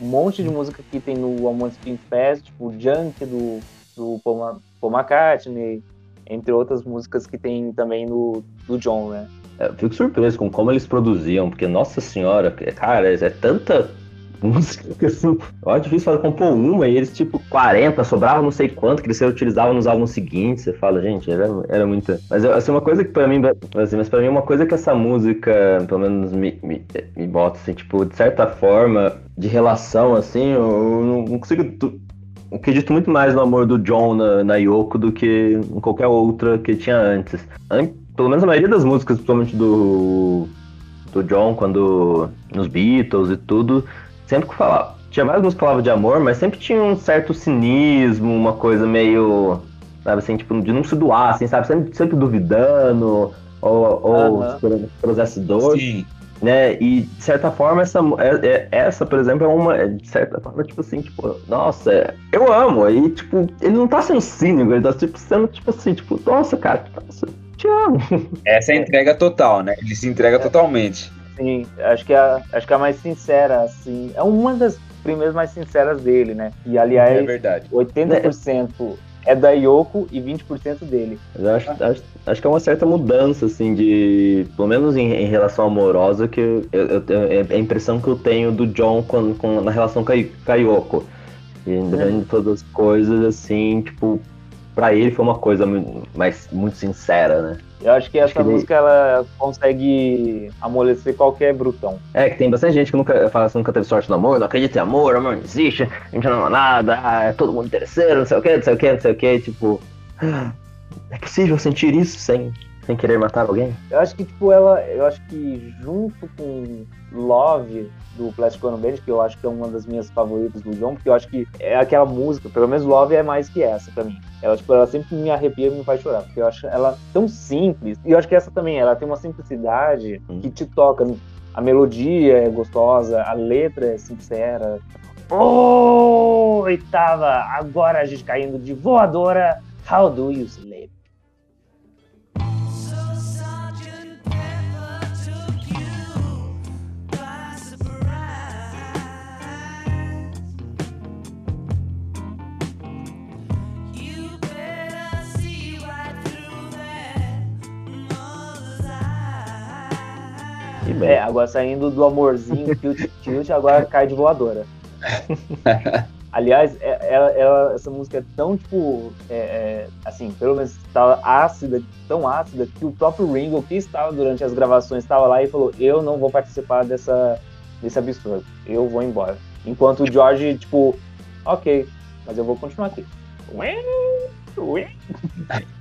um monte de música que tem no Almond Spin Fest, tipo, Junk do, do Paul, Paul McCartney, entre outras músicas que tem também no do John, né? Eu fico surpreso com como eles produziam, porque, nossa senhora, cara, é tanta música que assim, eu acho difícil fazer compor uma e eles, tipo, 40, sobrava não sei quanto que eles utilizavam nos álbuns seguintes. Você fala, gente, era, era muita. Mas assim, uma coisa que pra mim, assim, mas pra mim, uma coisa que essa música, pelo menos, me, me, me bota, assim, tipo, de certa forma, de relação, assim, eu não consigo. acredito muito mais no amor do John na, na Yoko do que em qualquer outra que tinha antes. An- Pelo menos a maioria das músicas, principalmente do, do John, quando nos Beatles e tudo, sempre que falava. Tinha várias músicas que falavam de amor, mas sempre tinha um certo cinismo, uma coisa meio. Sabe assim, tipo, de não se doar, assim, sabe? Sempre, sempre duvidando, ou, ou Aham. esperando que trouxesse dor. Sim. né? E de certa forma, essa, é- é- essa por exemplo, é uma. é, De certa forma, tipo assim, tipo, nossa, eu amo. Aí, tipo, ele não tá sendo cínico, ele tá tipo, sendo, tipo assim, tipo, nossa, cara, nossa, te amo. Essa é a entrega total, né? Ele se entrega totalmente. Sim, acho que é a, acho que é a mais sincera, assim. É uma das primeiras mais sinceras dele, né? E É aliás, verdade. 80% é da Yoko e 20% dele. Eu acho, acho, acho que é uma certa mudança, assim, de. Pelo menos em, em relação amorosa, que eu, eu, eu tenho- é a impressão que eu tenho do John com, com- na relação com a, com a Yoko. E independente de todas as coisas, assim, tipo, pra ele foi uma coisa mais, muito sincera, né? Eu acho que Acho essa que ele- música ela consegue amolecer qualquer brutão. É, que tem bastante gente que nunca fala assim, nunca teve sorte no amor, não acredita em amor, amor não existe, a gente não ama nada, ah, é todo mundo interesseiro, não sei o que, não sei o que, não sei o que, tipo. É possível sentir isso sem, sem querer matar alguém? Eu acho que, tipo, ela. Eu acho que junto com Love do Plastic Ono Band, que eu acho que é uma das minhas favoritas do John, porque eu acho que é aquela música, pelo menos Love é mais que essa pra mim. Ela, tipo, ela sempre me arrepia e me faz chorar, porque eu acho ela tão simples. E eu acho que essa também, ela tem uma simplicidade Hum. que te toca. A melodia é gostosa, a letra é sincera. Oitava, agora a gente caindo de voadora. How do you sleep? Bem. É, agora saindo do amorzinho, tilt, tilt, agora cai de voadora. Aliás, é- ela- ela- essa música é tão, tipo, é, é, assim, pelo menos tá ácida, tão ácida, que o próprio Ringo, que estava durante as gravações, estava lá e falou, eu não vou participar dessa, desse absurdo, eu vou embora. Enquanto o George, tipo, ok, mas eu vou continuar aqui.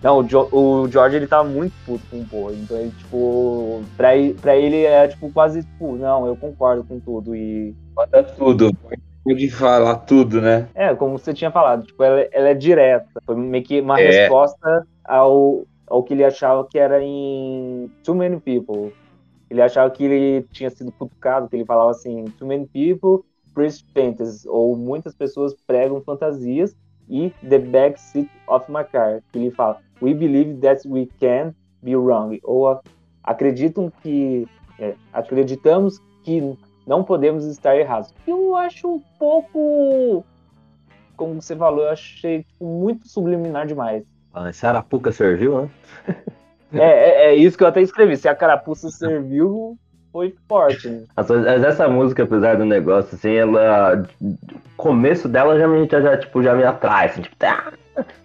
Não, o, Jo- o George, ele tava muito puto com o Paul, então ele, tipo, pra, ele- pra ele é, tipo, quase, tipo, não, eu concordo com tudo e Manda tudo. Pode falar tudo, né? É, como você tinha falado, tipo, ela, ela é direta. Foi meio que uma É. resposta ao, ao que ele achava que era em Too Many People. Ele achava que ele tinha sido cutucado, que ele falava assim, Too Many People preach fantasies, ou muitas pessoas pregam fantasias, e The Backseat of My Car, que ele fala, We believe that we can be wrong, ou a- acreditam que, é, acreditamos que não podemos estar errados. Eu acho um pouco, como você falou, eu achei tipo, muito subliminar demais. Ah, esse Arapuca serviu, né? É, é, é isso que eu até escrevi. Se a carapuça serviu, foi forte. né? Mas essa música, apesar do negócio, assim, ela. Começo dela já me, já, já, tipo, já me atrai, assim, tipo, tá.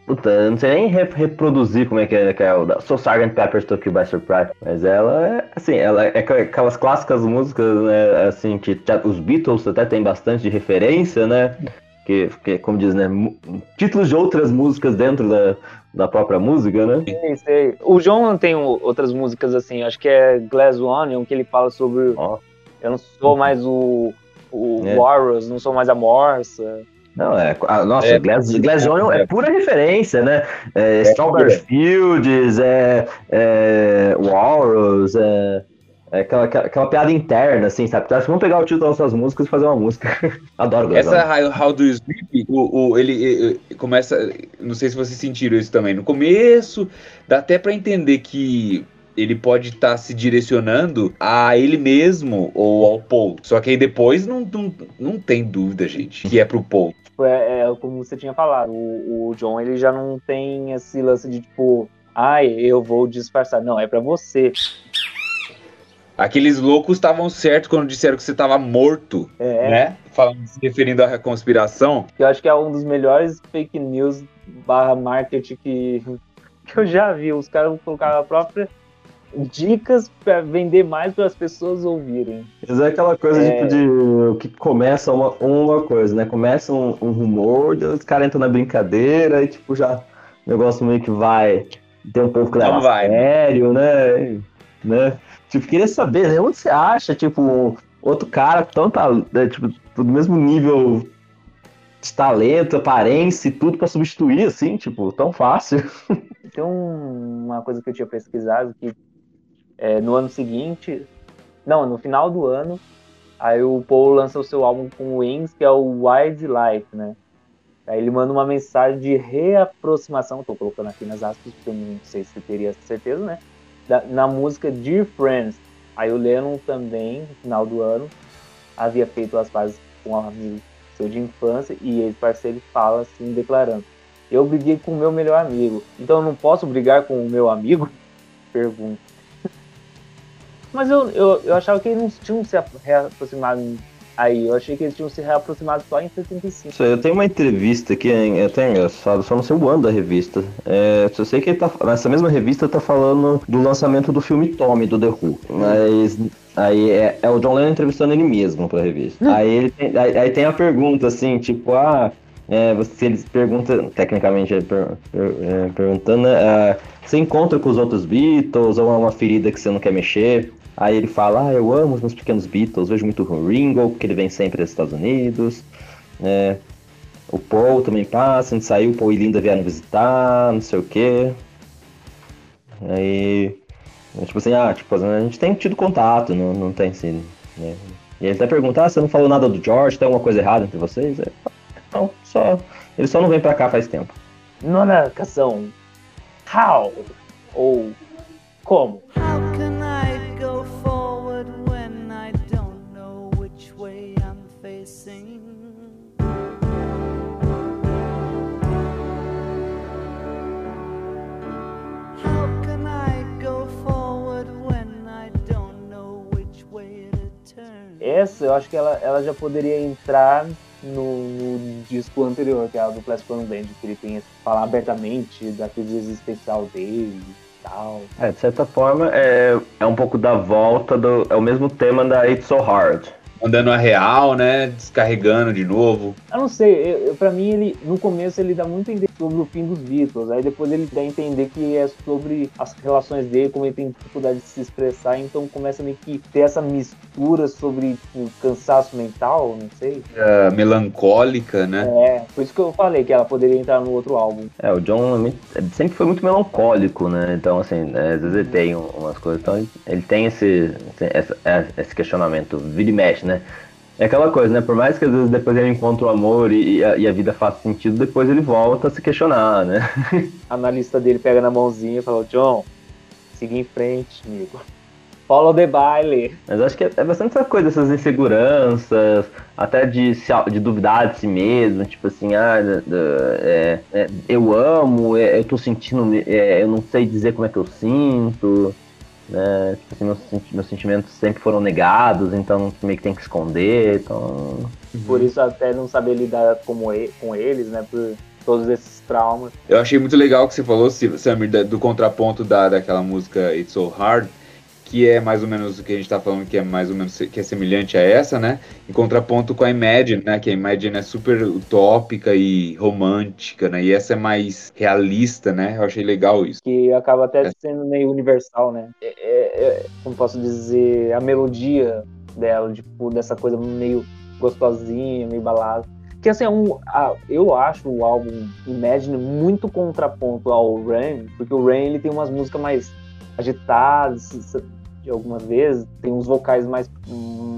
Puta, eu não sei nem re- reproduzir como é que é, que é o da So Sgt. Pepper's Took You By Surprise. Mas ela é, assim, ela é aqu- aquelas clássicas músicas, né, assim, que os Beatles até tem bastante de referência, né? Que, que, como diz, né, títulos de outras músicas dentro da, da própria música, né? Sei, sei. O João tem outras músicas assim, acho que é Glass Onion, que ele fala sobre Ó. eu não sou mais o, o É. Warriors, não sou mais a Morsa. Não, é. a- nossa, É. Glass, Glass Onion é pura referência, né? É, Strawberry é. Fields, é, é Walrus, é, é aquela, aquela, aquela piada interna, assim, sabe? Acho que vamos pegar o título das suas músicas e fazer uma música. Adoro Glass Essa Onion. How, How Do You Sleep, o, o- ele, ele começa. Não sei se vocês sentiram isso também. No começo, dá até pra entender que ele pode estar se direcionando a ele mesmo ou ao Paul. Só que aí depois não, não, não tem dúvida, gente, que é pro Paul. Tipo, é, é como você tinha falado, o, o John ele já não tem esse lance de tipo, ai, eu vou disfarçar. Não, é pra você. Aqueles loucos estavam certos quando disseram que você estava morto, É, né? Falando, se referindo à conspiração. que eu acho que é um dos melhores fake news barra marketing que, que eu já vi. Os caras colocaram a própria dicas pra vender mais para as pessoas ouvirem. Mas é aquela coisa É. tipo, de que começa uma, uma coisa, né? Começa um, um rumor, os caras entram na brincadeira e tipo já o negócio meio que vai. Tem um povo que leva né? sério, né? né? Tipo, queria saber, né? Onde você acha, tipo, outro cara tão tal- né, tipo, do mesmo nível de talento, aparência e tudo pra substituir, assim, tipo, tão fácil. Tem um- uma coisa que eu tinha pesquisado que é, no ano seguinte Não, no final do ano, aí o Paul lança o seu álbum com o Wings, que é o Wild Life, né? Aí ele manda uma mensagem de reaproximação, tô colocando aqui nas aspas, porque eu não sei se teria certeza, né? Da- na música Dear Friends. Aí o Lennon também, no final do ano, havia feito as pazes com um amigo seu de infância e esse parceiro fala assim, declarando: Eu briguei com o meu melhor amigo, então eu não posso brigar com o meu amigo? Pergunta. Mas eu, eu, eu achava que eles não tinham se reaproximado aí. Eu achei que eles tinham se reaproximado só em 75. Isso aí, eu tenho uma entrevista aqui, é até engraçado, só não sei o ano da revista. É, eu sei que ele tá, nessa mesma revista tá falando do lançamento do filme Tommy, do The Who. Mas aí é, é o John Lennon entrevistando ele mesmo pra revista. Aí, ele tem, aí, aí tem a pergunta assim, tipo, ah, é, você, eles perguntam, tecnicamente é, per- per- é, perguntando, né, ah, você encontra com os outros Beatles ou é uma ferida que você não quer mexer? Aí ele fala, ah, eu amo os meus pequenos Beatles, vejo muito o Ringo, porque ele vem sempre dos Estados Unidos. É, o Paul também passa, a gente saiu, o Paul e Linda vieram visitar, não sei o quê. Aí, tipo assim, ah, tipo, a gente tem tido contato, não, não tem assim, né? E ele até pergunta, ah, você não falou nada do George, tem alguma coisa errada entre vocês? É, não, só, ele só não vem pra cá faz tempo. Nona canção. How? Ou como? How Essa eu acho que ela, ela já poderia entrar no, no disco anterior, que é a do Plastic Ono Band, que ele tem falar abertamente da crise existencial dele e tal. É, de certa forma, é, é um pouco da volta do. É o mesmo tema da It's So Hard. Mandando a real, né? Descarregando de novo. Eu não sei, eu, eu- pra mim ele, no começo ele dá muito a entender sobre o fim dos Beatles, aí depois ele dá a entender que é sobre as relações dele, como ele tem dificuldade de se expressar, então começa meio que ter essa mistura sobre tipo, cansaço mental, não sei. Ah, melancólica, né? É, por isso que eu falei que ela poderia entrar no outro álbum. É, o John é sempre foi muito melancólico, né? Então, assim, né, às vezes ele tem um- umas coisas. Então, ele, ele tem esse, esse, é, esse questionamento, vira e mexe, né? É aquela coisa, né? Por mais que às vezes depois ele encontre o amor e, e a, e a vida faça sentido, depois ele volta a se questionar, né? A analista dele pega na mãozinha e fala, John, siga em frente, amigo. Follow the baile. Mas acho que é, é bastante essa coisa, essas inseguranças, até de, se de duvidar de si mesmo, tipo assim, ah, é, é, eu amo, é, eu tô sentindo, é, eu não sei dizer como é que eu sinto, né? Tipo assim, meus, meus sentimentos sempre foram negados, então meio que tem que esconder, então... Por isso até não saber lidar como e- com eles, né? Por todos esses traumas. Eu achei muito legal o que você falou, Samir, do contraponto da, daquela música It's So Hard, que é mais ou menos o que a gente tá falando, que é mais ou menos que é semelhante a essa, né? Em contraponto com a Imagine, né? Que a Imagine é super utópica e romântica, né? E essa é mais realista, né? Eu achei legal isso. que acaba até sendo meio universal, né? É, é- é- como posso dizer, a melodia dela, tipo, dessa coisa meio gostosinha, meio balada. Que assim, é um, a- eu acho o álbum Imagine muito contraponto ao Rain, porque o Rain ele tem umas músicas mais agitadas, algumas vezes, tem uns vocais mais,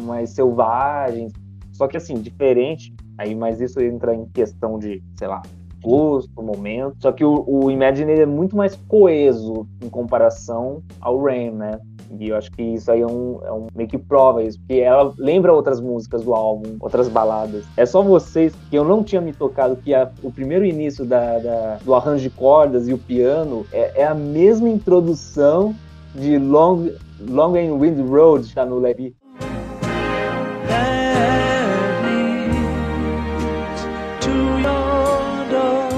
mais selvagens, só que assim, diferente, aí, mas isso entra em questão de, sei lá, gosto, momento. Só que o, o Imagine é muito mais coeso em comparação ao Rain, né? E eu acho que isso aí é um, é um meio que prova isso, porque ela lembra outras músicas do álbum, outras baladas. É só vocês, que eu não tinha me tocado que a- o primeiro início da, da- do arranjo de cordas e o piano é, é a mesma introdução de Long, Long and Wind Road, tá no Levi. Door.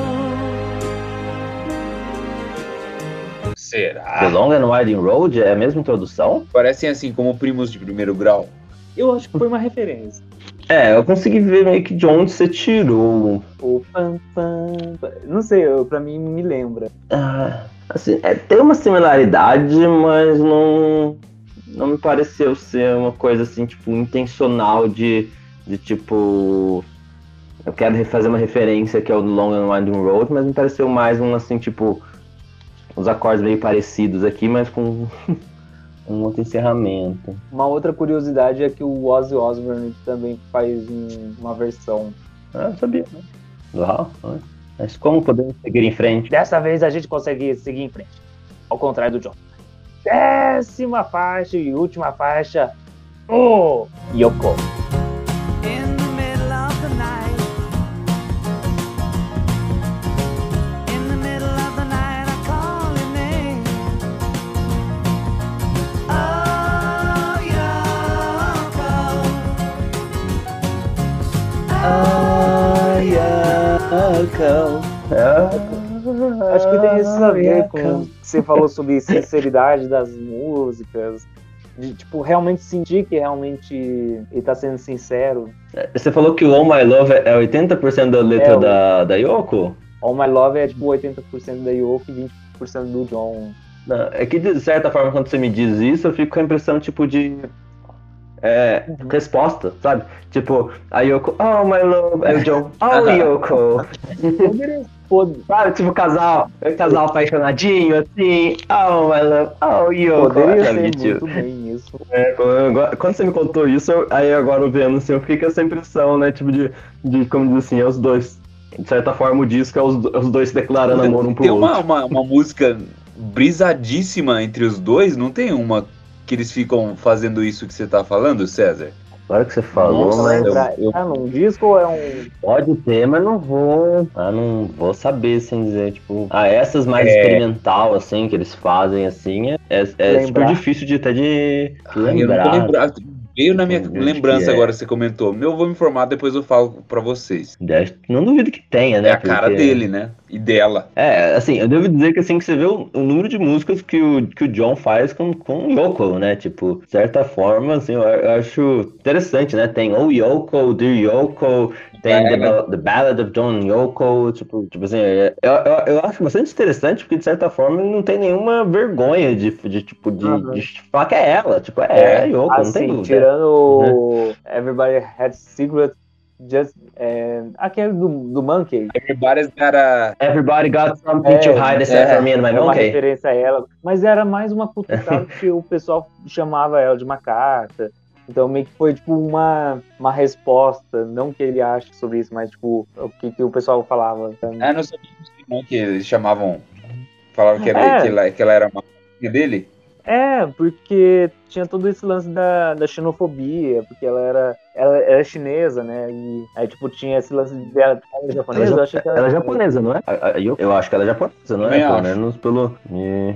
The Será? Long and Winding Road é a mesma introdução? Parecem assim como primos de primeiro grau. Eu acho que foi uma referência. É, eu consegui ver meio que de onde você tirou. O pam, pam, pam. Não sei, eu, pra mim me lembra. Ah, assim, é, tem uma similaridade, mas não, não me pareceu ser uma coisa assim, tipo, intencional de, de tipo. Eu quero fazer uma referência que é o Long and Winding Road, mas me pareceu mais um assim, tipo. Uns acordes meio parecidos aqui, mas com um outro encerramento. Uma outra curiosidade é que o Ozzy Osbourne também faz um- uma versão. Ah, sabia, né? Uau. Mas como podemos seguir em frente? Dessa vez a gente consegue seguir em frente. Ao contrário do John. Décima faixa e última faixa. Oh! Yoko. Acho que tem isso a ver com o que você falou sobre sinceridade das músicas. De, tipo, realmente sentir que realmente ele tá sendo sincero. Você falou que o All My Love é 80% da letra É, da, da Yoko? All My Love é tipo 80% da Yoko e 20% do John. Não, é que de certa forma, quando você me diz isso, eu fico com a impressão, tipo, de. É, resposta, sabe? Tipo, a Yoko, oh my love, aí o John, oh Yoko. Sabe, tipo, casal, casal apaixonadinho, assim, oh my love, oh Yoko. Poderia ser muito bem isso. é, quando você me contou isso, eu- aí agora vendo, assim, eu fico com essa impressão, né, tipo, de, de como diz assim, é os dois. De certa forma, o disco é os, os dois declarando amor um pro Tem outro. uma, uma, uma música brisadíssima entre os dois, não tem uma que eles ficam fazendo isso que você tá falando, César? Agora que você falou, Nossa, mas eu- Pra- eu- Ah, num disco ou é um. Pode ter, mas não vou. Ah, não vou saber sem dizer, tipo. Ah, essas mais É. experimental, assim, que eles fazem, assim, é, é, é Lembrar. super difícil de até de Ai, eu não lembrar. tô lembrado. Veio na minha lembrança é. agora, você comentou. Eu vou me informar, depois eu falo pra vocês. Deve- Não duvido que tenha, né? É a cara porque- dele, né? E dela. É, assim, eu devo dizer que assim que você vê o, o número de músicas que o, que o John faz com, com o Yoko, né? Tipo, de certa forma, assim, eu, eu acho interessante, né? Tem o Yoko, Dear Yoko, tem É, the, né? The Ballad of John Yoko, tipo, tipo assim, é- eu, eu, eu acho bastante interessante porque, de certa forma, ele não tem nenhuma vergonha de, de tipo, de, Aham. de falar que é ela, tipo, é, É. a Yoko, não tem Assim, dúvida. tirando o Everybody Had Secret, just, é, aquele do, do Monkey. Everybody's got a... Everybody got something É, to hide except é, for me and my É uma monkey. referência a ela. Mas era mais uma cutucada que o pessoal chamava ela de uma carta. Então meio que foi tipo uma, uma resposta, não que ele ache sobre isso, mas tipo, o que, que o pessoal falava. Ah, não sabia não, que eles chamavam... Falavam que, era, É. que, ela, que ela era uma dele. É, porque tinha todo esse lance da, da xenofobia, porque ela era, ela era chinesa, né? E aí, tipo, tinha esse lance dela. Ela é japonesa? Eu achei que Ela é japonesa, não é? Eu, eu acho que ela é japonesa, não é? Pelo menos pelo. E,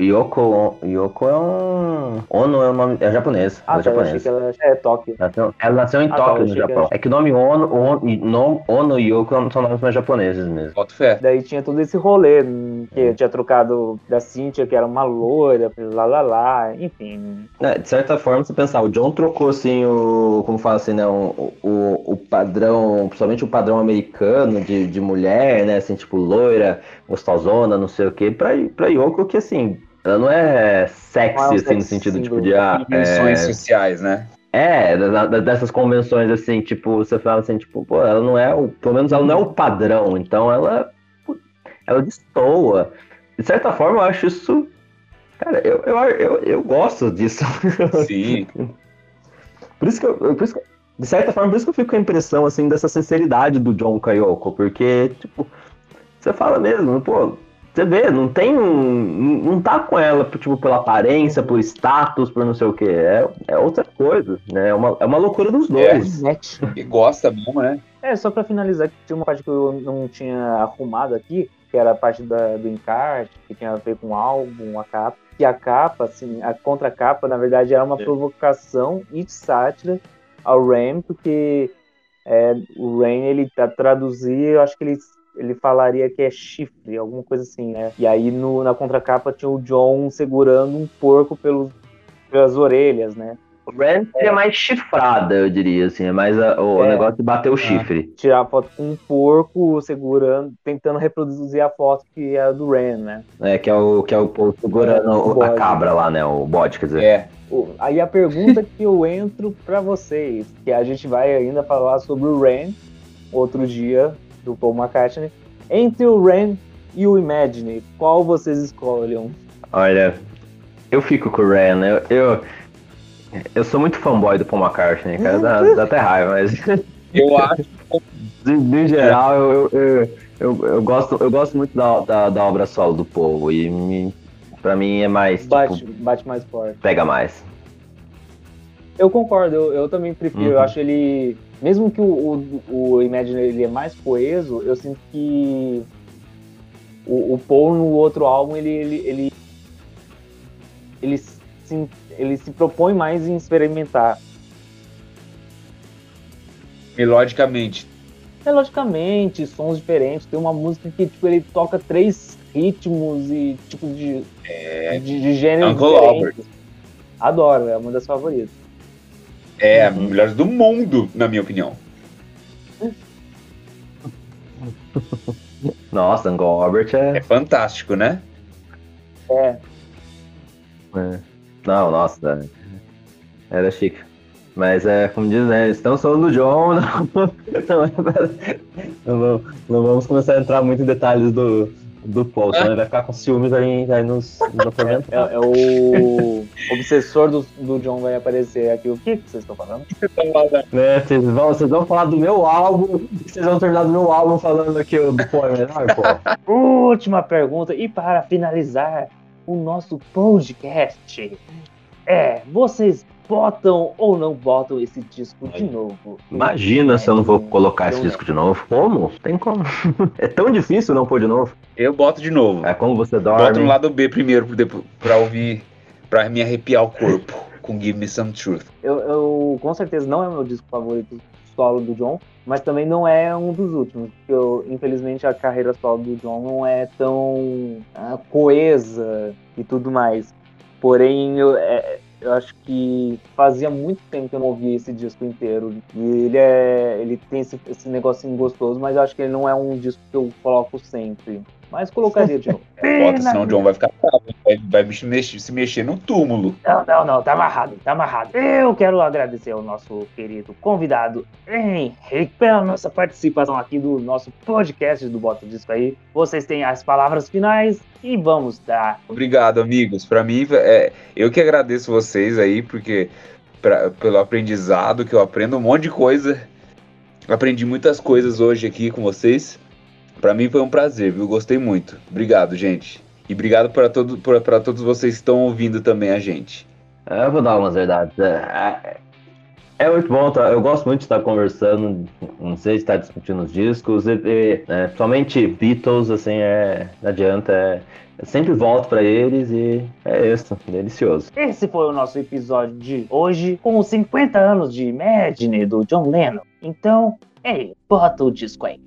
Yoko, Yoko é um. Ono é o nome. É japonês. Ah, ela é tá, eu achei japonesa. que ela é Tóquio. Nasceu- ela nasceu em Ah, tá, Tóquio, no Japão. É que o nome Ono, Ono, e Ono e Yoko são nomes mais japoneses mesmo. Boto fé. Daí tinha todo esse rolê, hum, que eu tinha trocado da Cynthia, que era uma loira, lá lá lá, enfim. É, de certa forma, você pensar, o John trocou assim o. Como fala assim, né? O, o, o padrão, principalmente o padrão americano de, de mulher, né? Assim, tipo, loira, gostosona, não sei o quê, pra, pra Yoko, que assim, ela não é sexy, Não é um assim, no sex sentido, tipo, de. Ah, Convenções é, sociais, né? é, dessas convenções, assim, tipo, você fala assim, tipo, pô, ela não é o. Pelo menos ela não é o padrão, então ela. Ela destoa. De certa forma, eu acho isso. Cara, eu, eu, eu, eu gosto disso. Sim. Por isso que eu, por isso que, de certa forma, por isso que eu fico com a impressão, assim, dessa sinceridade do John Kayoko, porque, tipo, você fala mesmo, pô, você vê, não tem um, não tá com ela, tipo, pela aparência, por status, por não sei o que, é, é outra coisa, né, é uma, é uma loucura dos dois. Net. E gosta mesmo, né? É, só pra finalizar, que tinha uma parte que eu não tinha arrumado aqui, que era a parte da- do encarte, que tinha a ver com o álbum, a capa. Que a capa, assim, a contracapa, na verdade, era uma provocação e sátira ao Ram, porque é, o Ram, ele tá traduzir, eu acho que ele, ele falaria que é chifre, alguma coisa assim, né? E aí no, na contracapa tinha o John segurando um porco pelos, pelas orelhas, né? O Rand é mais chifrada, eu diria, assim, é mais a- o É. negócio de bater o chifre. Tirar a foto com um porco segurando, tentando reproduzir a foto que é do Ram, né? É, que é o que é o povo segurando O a cabra lá, né, o bode, quer dizer. É. Aí a pergunta que eu entro pra vocês, que a gente vai ainda falar sobre o Ram, outro dia, do Paul McCartney. Entre o Ram e o Imagine, qual vocês escolhem? Olha, Eu fico com o Ren. Eu, eu, eu sou muito fanboy do Paul McCartney, cara. Dá, dá até raiva, mas Eu acho. de, de geral eu, eu, eu, eu, eu gosto, eu gosto muito da, da, da obra solo do Paul. E me, pra mim é mais. Bate, Tipo, bate mais forte. pega mais. Eu concordo, eu, eu também prefiro. Uhum. Eu acho ele. Mesmo que o, o, o Imagine ele é mais coeso, eu sinto que o, o Paul no outro álbum ele. ele, ele, ele se, ele se propõe mais em experimentar. Melodicamente. Melodicamente, sons diferentes. Tem uma música que tipo, ele toca três ritmos e tipos de, É, de, de gêneros Uncle diferentes. Adoro, é uma das favoritas. é a melhor do mundo, na minha opinião. Nossa, Uncle Albert é. É fantástico, né? É, é. Não, nossa. é- Era chique. Mas é, como diz, né? Estamos falando do John, não, não, é não vamos, não vamos começar a entrar muito em detalhes do, do Paul, senão ele vai ficar com ciúmes aí, vai nos, nos é, atormentar. é o obsessor do, do John vai aparecer aqui. O que, que vocês estão falando? Né, vocês, vão, vocês vão falar do meu álbum, vocês vão terminar do meu álbum falando o do Paul é melhor, pô. Última pergunta, e para finalizar o nosso podcast, é, vocês botam ou não botam esse disco de novo? Imagina se eu não vou colocar esse Então, disco de novo. Como? Tem como. É tão difícil não pôr de novo. Eu boto de novo. É como você Boto dorme. no lado B primeiro pra ouvir, pra me arrepiar o corpo com Give Me Some Truth. Eu, eu, com certeza não é o meu disco favorito solo do John, mas também não é um dos últimos, porque eu, infelizmente a carreira solo do John não é tão ah, coesa e tudo mais. Porém, eu, é, eu acho que fazia muito tempo que eu não ouvia esse disco inteiro. E ele é. Ele tem esse, esse negocinho gostoso, mas eu acho que ele não é um disco que eu coloco sempre. Mas colocaria de novo. Bota, senão o John vai ficar bravo, vai, vai me mexer- se mexer no túmulo. Não, não, não, tá amarrado, tá amarrado. Eu quero agradecer ao nosso querido convidado Henrique pela nossa participação aqui do nosso podcast do Bota Disco aí. Vocês têm as palavras finais e vamos dar. Obrigado, amigos. Pra mim, é, eu que agradeço vocês aí, porque pra- pelo aprendizado, que eu aprendo um monte de coisa. Aprendi muitas coisas hoje aqui com vocês. Pra mim foi um prazer, viu? Gostei muito. Obrigado, gente. E obrigado para todo, pra- pra todos vocês que estão ouvindo também a gente. É, Eu vou dar umas verdades. É, é- é muito bom, tá? eu gosto muito de estar conversando, não sei se estar discutindo os discos, e, e, é, principalmente Beatles, assim, é, não adianta, é, eu sempre volto pra eles e é isso, delicioso. Esse foi o nosso episódio de hoje com os 50 anos de Imagine do John Lennon. Então, ei, bota o disco aí.